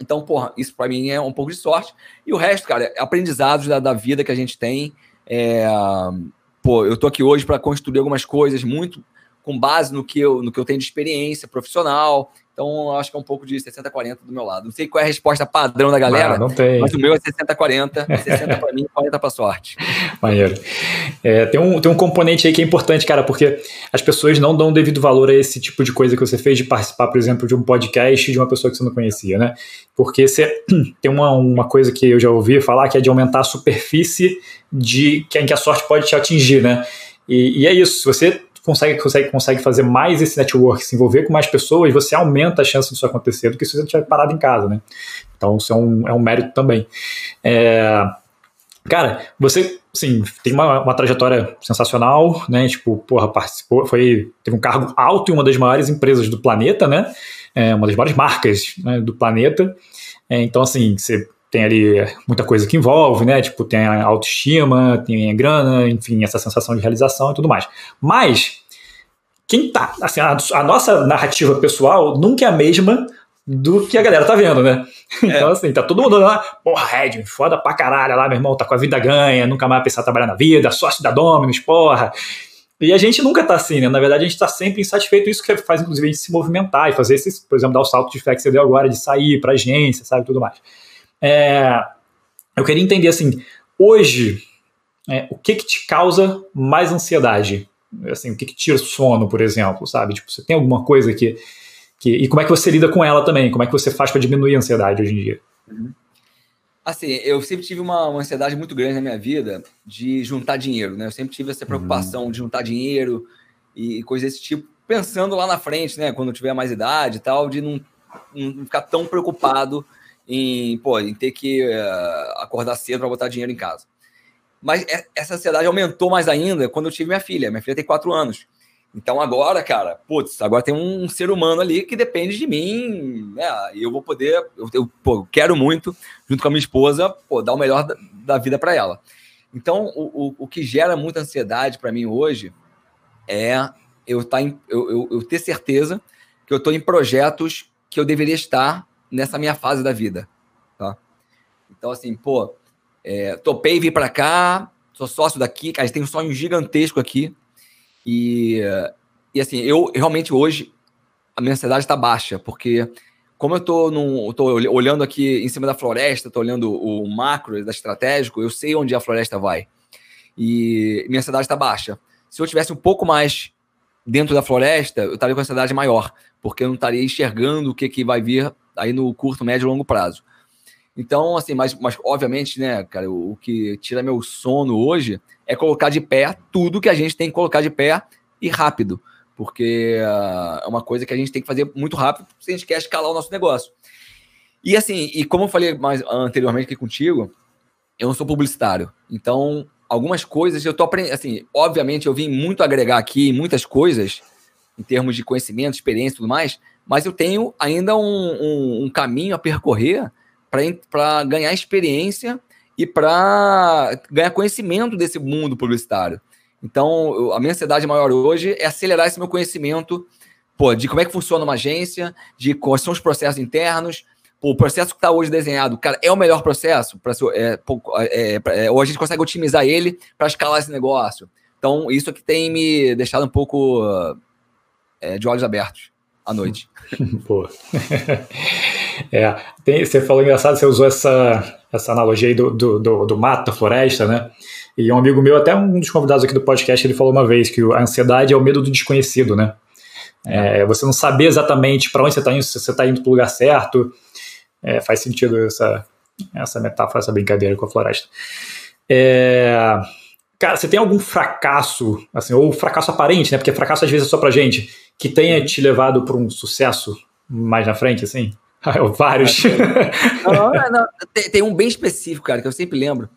Então, porra, isso para mim é um pouco de sorte. E o resto, cara, é aprendizados da, da vida que a gente tem é, pô, eu estou aqui hoje para construir algumas coisas muito com base no que eu, no que eu tenho de experiência profissional. Então, acho que é um pouco de 60-40 do meu lado. Não sei qual é a resposta padrão da galera, não, não tem. mas o meu é 60-40, 60 para mim e 40 para sorte. Maneiro. É, tem, um, tem um componente aí que é importante, cara, porque as pessoas não dão devido valor a esse tipo de coisa que você fez de participar, por exemplo, de um podcast de uma pessoa que você não conhecia, né? Porque você [clears throat] tem uma, uma coisa que eu já ouvi falar que é de aumentar a superfície de que, em que a sorte pode te atingir, né? E, e é isso, se você consegue, consegue, consegue fazer mais esse network, se envolver com mais pessoas, você aumenta a chance disso acontecer do que se você estiver parado em casa, né? Então, isso é um, é um mérito também. É, cara, você, sim, tem uma, uma trajetória sensacional, né? Tipo, porra, participou, foi, teve um cargo alto em uma das maiores empresas do planeta, né? É, uma das maiores marcas né, do planeta. É, então, assim, você tem ali muita coisa que envolve, né? Tipo, tem a autoestima, tem a grana, enfim, essa sensação de realização e tudo mais. Mas quem tá, assim, a, a nossa narrativa pessoal nunca é a mesma do que a galera tá vendo, né? [laughs] É. Então, assim, tá todo mundo lá, porra, Ed, foda pra caralho lá, meu irmão, tá com a vida ganha, nunca mais pensar trabalhar na vida, sorte da Dominus, porra. E a gente nunca tá assim, né? Na verdade, a gente tá sempre insatisfeito. Isso que faz, inclusive, a gente se movimentar e fazer esses, por exemplo, dar o salto de fé que você deu agora, de sair pra agência, sabe, tudo mais. É, eu queria entender assim, hoje, é, o que que te causa mais ansiedade? Assim, o que que tira sono, por exemplo, sabe? Tipo, você tem alguma coisa que, que e como é que você lida com ela também? Como é que você faz para diminuir a ansiedade hoje em dia? Uhum. Assim, eu sempre tive uma, uma, ansiedade muito grande na minha vida de juntar dinheiro, né? Eu sempre tive essa preocupação uhum. de juntar dinheiro e, e coisas desse tipo, pensando lá na frente, né? Quando eu tiver mais idade e tal, de não, não ficar tão preocupado em, pô, em ter que uh, acordar cedo para botar dinheiro em casa. Mas é, essa ansiedade aumentou mais ainda quando eu tive minha filha. Minha filha tem quatro anos. Então agora, cara, putz, agora tem um ser humano ali que depende de mim, né? E eu vou poder, eu, eu pô, quero muito, junto com a minha esposa, pô, dar o melhor da, da vida para ela. Então, o, o, o, que gera muita ansiedade para mim hoje é eu, tá em, eu, eu, eu ter certeza que eu estou em projetos que eu deveria estar nessa minha fase da vida, tá? Então, assim, pô, é, topei vir para cá, sou sócio daqui, cara, a gente tem um sonho gigantesco aqui, e, e assim, eu realmente hoje a minha ansiedade está baixa, porque como eu estou tô olhando aqui em cima da floresta, estou olhando o macro da estratégico, eu sei onde a floresta vai. E minha ansiedade está baixa. Se eu tivesse um pouco mais dentro da floresta, eu estaria com ansiedade maior, porque eu não estaria enxergando o que, que vai vir aí no curto, médio e longo prazo. Então, assim, mas, mas obviamente, né, cara, o, o que tira meu sono hoje é colocar de pé tudo que a gente tem que colocar de pé e rápido, porque uh, é uma coisa que a gente tem que fazer muito rápido se a gente quer escalar o nosso negócio. E assim, e como eu falei mais anteriormente aqui contigo, eu não sou publicitário, então algumas coisas eu tô aprendendo, assim, obviamente eu vim muito agregar aqui muitas coisas em termos de conhecimento, experiência e tudo mais, mas eu tenho ainda um, um, um caminho a percorrer para ganhar experiência e para ganhar conhecimento desse mundo publicitário. Então, a minha ansiedade maior hoje é acelerar esse meu conhecimento pô, de como é que funciona uma agência, de quais são os processos internos. Pô, o processo que está hoje desenhado, cara, é o melhor processo? Pra, é, é, é, ou a gente consegue otimizar ele para escalar esse negócio? Então, isso que tem me deixado um pouco é, de olhos abertos à noite. [laughs] Pô. [laughs] é, tem, você falou engraçado, você usou essa, essa analogia aí do, do, do, do, mato, da floresta, né? E um amigo meu, até um dos convidados aqui do podcast, ele falou uma vez que a ansiedade é o medo do desconhecido, né? É, você não saber exatamente para onde você está indo, se você está indo para o lugar certo. É, faz sentido essa, essa metáfora, essa brincadeira com a floresta. É, cara, você tem algum fracasso, assim, ou fracasso aparente, né? Porque fracasso às vezes é só pra gente, que tenha te levado para um sucesso mais na frente, assim? [laughs] Vários. [laughs] Não, não, tem, tem, um bem específico, cara, que eu sempre lembro.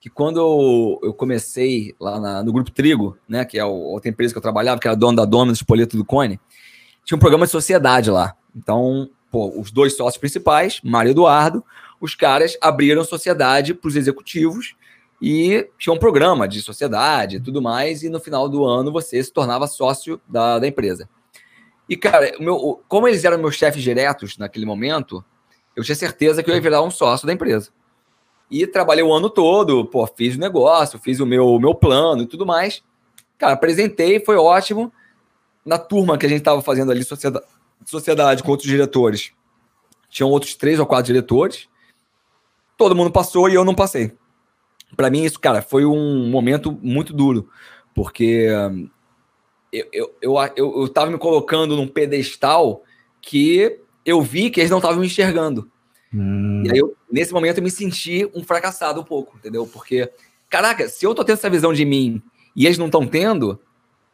Que quando eu, eu comecei lá na, no Grupo Trigo, né, que é a outra empresa que eu trabalhava, que era dona da Dona, do Espoleto do Cone, tinha um programa de sociedade lá. Então, pô, os dois sócios principais, Mário e Eduardo, os caras abriram sociedade para os executivos e tinha um programa de sociedade e tudo mais, e no final do ano você se tornava sócio da, da empresa. E, cara, meu, como eles eram meus chefes diretos naquele momento, eu tinha certeza que eu ia virar um sócio da empresa. E trabalhei o ano todo, pô, fiz o negócio, fiz o meu, meu plano e tudo mais. Cara, apresentei, foi ótimo. Na turma que a gente estava fazendo ali, sociedade, sociedade com outros diretores, tinham outros três ou quatro diretores. Todo mundo passou e eu não passei. Para mim, isso, cara, foi um momento muito duro, porque eu, eu, eu, eu, eu tava me colocando num pedestal que eu vi que eles não estavam me enxergando. Hum. E aí, eu, nesse momento, eu me senti um fracassado um pouco, entendeu? Porque, caraca, se eu tô tendo essa visão de mim e eles não estão tendo,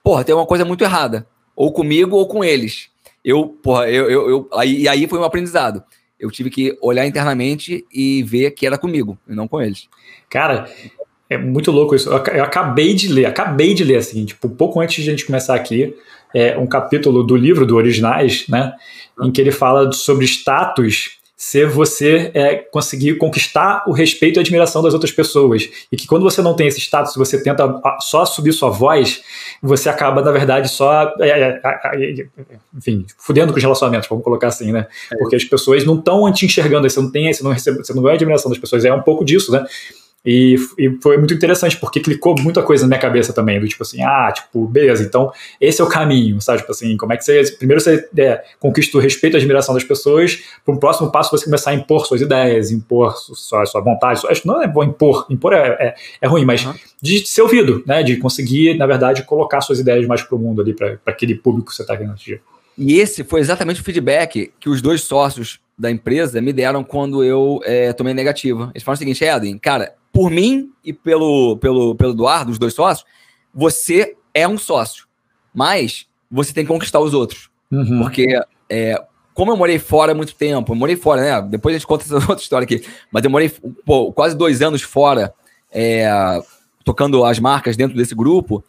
porra, tem uma coisa muito errada. Ou comigo ou com eles. Eu, porra, eu, eu, eu aí, e aí foi um aprendizado. Eu tive que olhar internamente e ver que era comigo e não com eles. Cara, é muito louco isso. Eu acabei de ler, acabei de ler, assim, tipo, pouco antes de a gente começar aqui, é um capítulo do livro do Originais, né, em que ele fala sobre status ser você é, conseguir conquistar o respeito e a admiração das outras pessoas. E que quando você não tem esse status, você tenta só subir sua voz, você acaba, na verdade, só, é, é, é, é enfim, fudendo com os relacionamentos, vamos colocar assim, né? Porque as pessoas não estão te enxergando, você não tem, você não recebe, você não ganha admiração das pessoas, é um pouco disso, né? E, e, foi muito interessante, porque clicou muita coisa na minha cabeça também, do tipo assim, ah, tipo, beleza, então esse é o caminho, sabe? Tipo assim, como é que você. Primeiro você é, conquista o respeito e a admiração das pessoas, para um próximo passo você começar a impor suas ideias, impor sua, sua vontade. Sua, não é bom impor, impor é, é, é ruim, mas uhum. de ser ouvido, né? De conseguir, na verdade, colocar suas ideias mais pro mundo ali, para aquele público que você está querendo atingir. E esse foi exatamente o feedback que os dois sócios da empresa me deram quando eu é, tomei negativa. Eles falaram o seguinte, Edwin, cara, por mim e pelo, pelo, pelo Eduardo, os dois sócios, você é um sócio. Mas você tem que conquistar os outros. Uhum. Porque, é, como eu morei fora há muito tempo, eu morei fora, né? Depois a gente conta [laughs] essa outra história aqui. Mas eu morei pô, quase dois anos fora, é, tocando as marcas dentro desse grupo,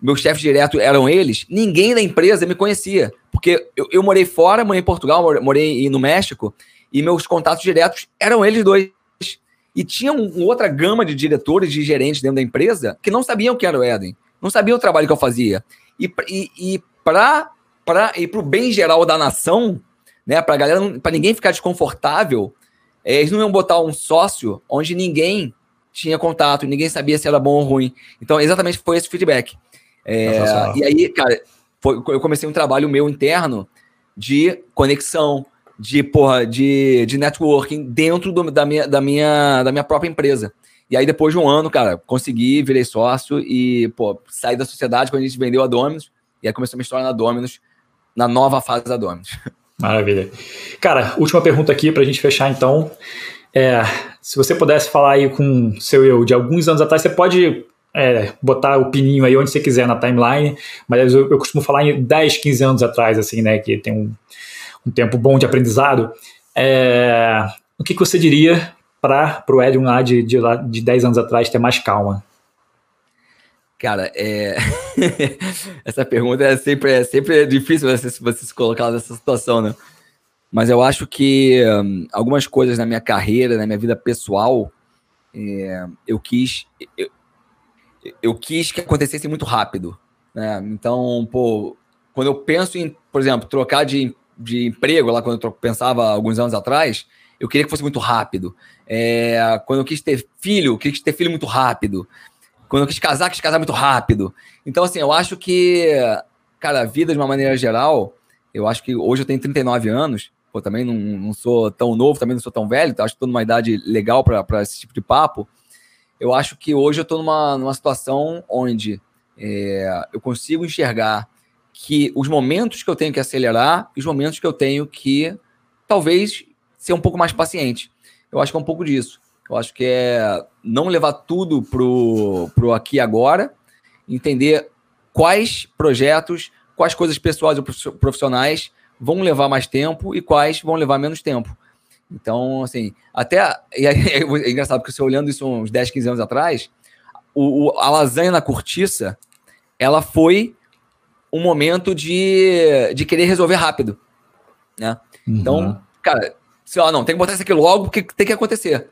meus chefes diretos eram eles, ninguém da empresa me conhecia. Porque eu, eu morei fora, morei em Portugal, morei no México, e meus contatos diretos eram eles dois. E tinha uma outra gama de diretores, de gerentes dentro da empresa que não sabiam quem era o Eden, não sabiam o trabalho que eu fazia. E, e, e para o bem geral da nação, né, para galera, para ninguém ficar desconfortável, é, eles não iam botar um sócio onde ninguém tinha contato, ninguém sabia se era bom ou ruim. Então, exatamente foi esse feedback. É, e aí, cara, foi, eu comecei um trabalho meu interno de conexão, de, porra, de, de networking dentro do, da, minha, da, minha, da minha própria empresa. E aí, depois de um ano, cara, consegui, virei sócio e, pô, saí da sociedade quando a gente vendeu a Dominus. E aí começou a minha história na Dominus, na nova fase da Dominus. [laughs] Maravilha. Cara, última pergunta aqui para a gente fechar então. É, se você pudesse falar aí com seu eu de alguns anos atrás, você pode é, botar o pininho aí onde você quiser na timeline, mas eu, eu, costumo falar em 10, 15 anos atrás, assim, né, que tem um, um tempo bom de aprendizado. É, o que, que você diria para o Edwin lá de, de, de 10 anos atrás ter mais calma? Cara, é... [laughs] essa pergunta é sempre, é sempre difícil você, você se colocar nessa situação, né? Mas eu acho que um, algumas coisas na minha carreira, na minha vida pessoal, é, eu quis eu, eu, quis que acontecesse muito rápido, né? Então, pô, quando eu penso em, por exemplo, trocar de, de emprego, lá quando eu pensava alguns anos atrás, eu queria que fosse muito rápido. É, quando eu quis ter filho, eu quis ter filho muito rápido. Quando eu quis casar, quis casar muito rápido. Então, assim, eu acho que, cara, a vida de uma maneira geral, eu acho que hoje eu tenho 39 anos, pô, também não, não sou tão novo, também não sou tão velho, então acho que estou numa idade legal para esse tipo de papo. Eu acho que hoje eu estou numa, numa situação onde é, eu consigo enxergar que os momentos que eu tenho que acelerar e os momentos que eu tenho que, talvez, ser um pouco mais paciente. Eu acho que é um pouco disso. Eu acho que é não levar tudo pro, pro aqui e agora, entender quais projetos, quais coisas pessoais ou profissionais vão levar mais tempo e quais vão levar menos tempo. Então, assim, até. E aí, [laughs] é engraçado, porque você olhando isso uns 10, 15 anos atrás, o, o, a lasanha na cortiça, ela foi um momento de, de querer resolver rápido. Né? Uhum. Então, cara, sei lá, não, tem que botar isso aqui logo porque tem que acontecer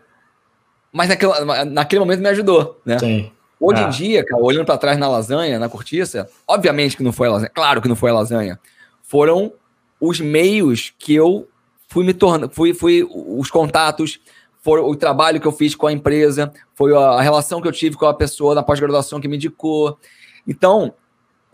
mas naquele, naquele momento me ajudou, né? Sim. Hoje ah. em dia, cara, olhando para trás na lasanha, na cortiça, obviamente que não foi a lasanha, claro que não foi a lasanha. Foram os meios que eu fui me tornando, fui, fui os contatos, foi o trabalho que eu fiz com a empresa, foi a relação que eu tive com a pessoa na pós-graduação que me indicou. Então,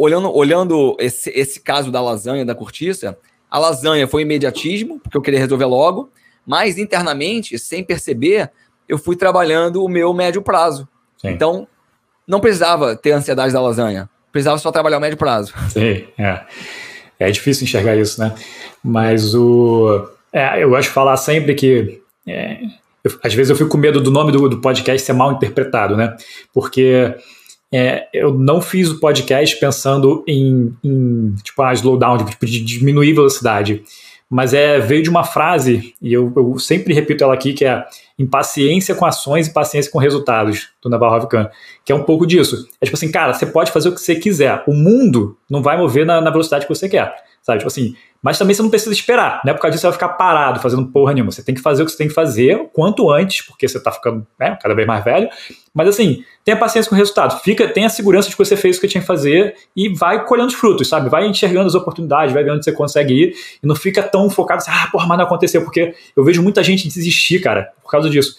olhando, olhando esse, esse caso da lasanha, da cortiça, a lasanha foi imediatismo, porque eu queria resolver logo, mas internamente, sem perceber, eu fui trabalhando o meu médio prazo. Sim. Então, não precisava ter ansiedade da lasanha. Precisava só trabalhar o médio prazo. [laughs] Sim, é. É difícil enxergar isso, né? Mas o. É, eu gosto de falar sempre que. É, eu, às vezes eu fico com medo do nome do, do podcast ser mal interpretado, né? Porque é, eu não fiz o podcast pensando em, em tipo, ah, slowdown, de, de diminuir velocidade. Mas é veio de uma frase, e eu, eu, sempre repito ela aqui, que é impaciência com ações e paciência com resultados, do Navarro Ravikant, que é um pouco disso. É tipo assim, cara, você pode fazer o que você quiser, o mundo não vai mover na, na velocidade que você quer, sabe? Tipo assim, mas também você não precisa esperar, né? Por causa disso você vai ficar parado fazendo porra nenhuma. Você tem que fazer o que você tem que fazer o quanto antes, porque você tá ficando né, cada vez mais velho. Mas assim, tenha paciência com o resultado. Fica, tenha a segurança de que você fez o que tinha que fazer e vai colhendo os frutos, sabe? Vai enxergando as oportunidades, vai vendo onde você consegue ir e não fica tão focado assim, ah, porra, mas não aconteceu, porque eu vejo muita gente desistir, cara, por causa disso.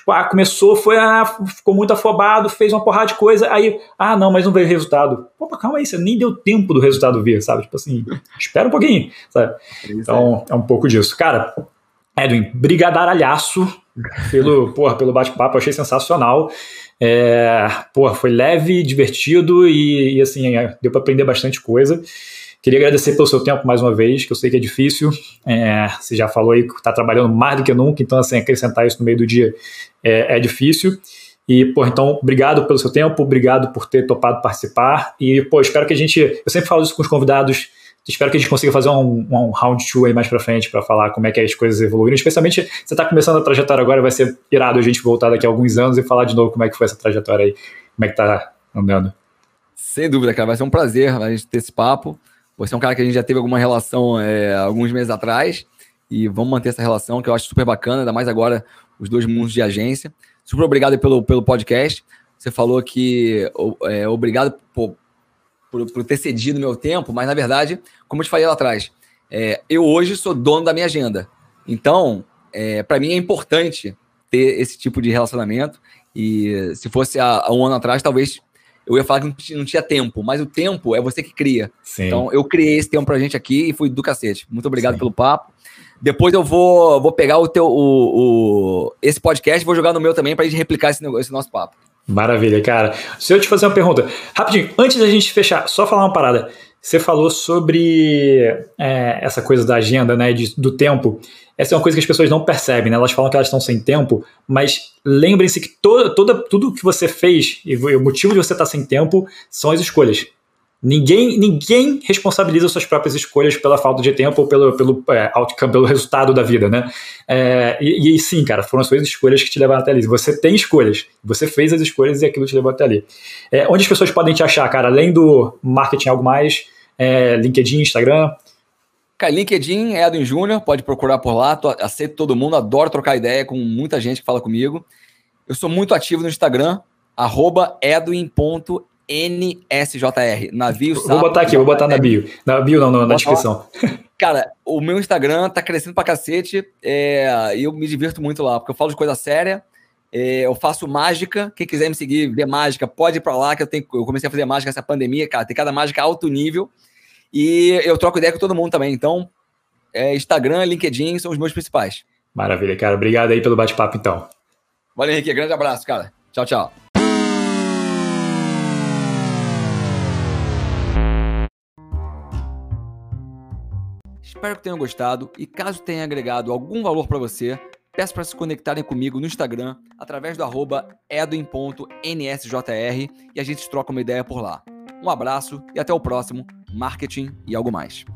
Tipo, ah, começou, foi, ah, ficou muito afobado, fez uma porrada de coisa, aí, ah, não, mas não veio resultado. Pô, calma aí, você nem deu tempo do resultado vir, sabe? Tipo assim, [laughs] espera um pouquinho, sabe? Então, é um pouco disso. Cara, Edwin, brigadaralhaço pelo, [laughs] porra, pelo bate-papo, achei sensacional. É, porra, foi leve, divertido e, e assim, é, deu para aprender bastante coisa. Queria agradecer pelo seu tempo mais uma vez, que eu sei que é difícil. É, você já falou aí que está trabalhando mais do que nunca, então assim, acrescentar isso no meio do dia é, é difícil. E, pô, então, obrigado pelo seu tempo, obrigado por ter topado participar. E, pô, espero que a gente. Eu sempre falo isso com os convidados. Espero que a gente consiga fazer um, um round two aí mais pra frente para falar como é que as coisas evoluíram. Especialmente você tá começando a trajetória agora, vai ser irado a gente voltar daqui a alguns anos e falar de novo como é que foi essa trajetória aí. Como é que tá andando? Sem dúvida, cara. Vai ser um prazer a gente ter esse papo. Você é um cara que a gente já teve alguma relação é, alguns meses atrás e vamos manter essa relação que eu acho super bacana, ainda mais agora os dois mundos de agência. Super obrigado pelo, pelo podcast. Você falou que é, obrigado por, por, por, ter cedido meu tempo, mas na verdade, como eu te falei lá atrás, é, eu hoje sou dono da minha agenda. Então, é, para mim é importante ter esse tipo de relacionamento. E se fosse há, há um ano atrás, talvez eu ia falar que não tinha tempo, mas o tempo é você que cria. Sim. Então, eu criei esse tempo pra gente aqui e fui do cacete. Muito obrigado Sim. pelo papo. Depois eu vou, vou pegar o teu, o, o, esse podcast vou jogar no meu também pra gente replicar esse, esse nosso papo. Maravilha, cara. Se eu te fazer uma pergunta, rapidinho, antes da gente fechar, só falar uma parada. Você falou sobre é, essa coisa da agenda, né, de, do tempo. Essa é uma coisa que as pessoas não percebem, né? Elas falam que elas estão sem tempo, mas lembrem-se que toda, toda, tudo que você fez e o motivo de você estar sem tempo são as escolhas. Ninguém, ninguém responsabiliza suas próprias escolhas pela falta de tempo ou pelo, pelo é, outcome, pelo resultado da vida, né? É, e, e, sim, cara, foram as suas escolhas que te levaram até ali. Você tem escolhas, você fez as escolhas e aquilo te levou até ali. É, onde as pessoas podem te achar, cara? Além do marketing algo mais, é, LinkedIn, Instagram? Cara, LinkedIn é Edwin Júnior, pode procurar por lá, tô, aceito todo mundo, adoro trocar ideia com muita gente que fala comigo. Eu sou muito ativo no Instagram, arroba edwin.nsjr, navio Vou botar aqui, vou botar na bio. Na bio não, na descrição. [laughs] Cara, o meu Instagram tá crescendo pra cacete é, e eu me divirto muito lá, porque eu falo de coisa séria, é, eu faço mágica. Quem quiser me seguir, ver mágica, pode ir pra lá, que eu, tenho, eu comecei a fazer mágica nessa pandemia, cara. Tem cada mágica alto nível. E eu troco ideia com todo mundo também. Então, é, Instagram, LinkedIn são os meus principais. Maravilha, cara. Obrigado aí pelo bate-papo, então. Valeu, Henrique. Grande abraço, cara. Tchau, tchau. Espero que tenham gostado e caso tenha agregado algum valor para você, peço para se conectarem comigo no Instagram através do arroba edwin.nsjr e a gente troca uma ideia por lá. Um abraço e até o próximo Marketing e algo mais.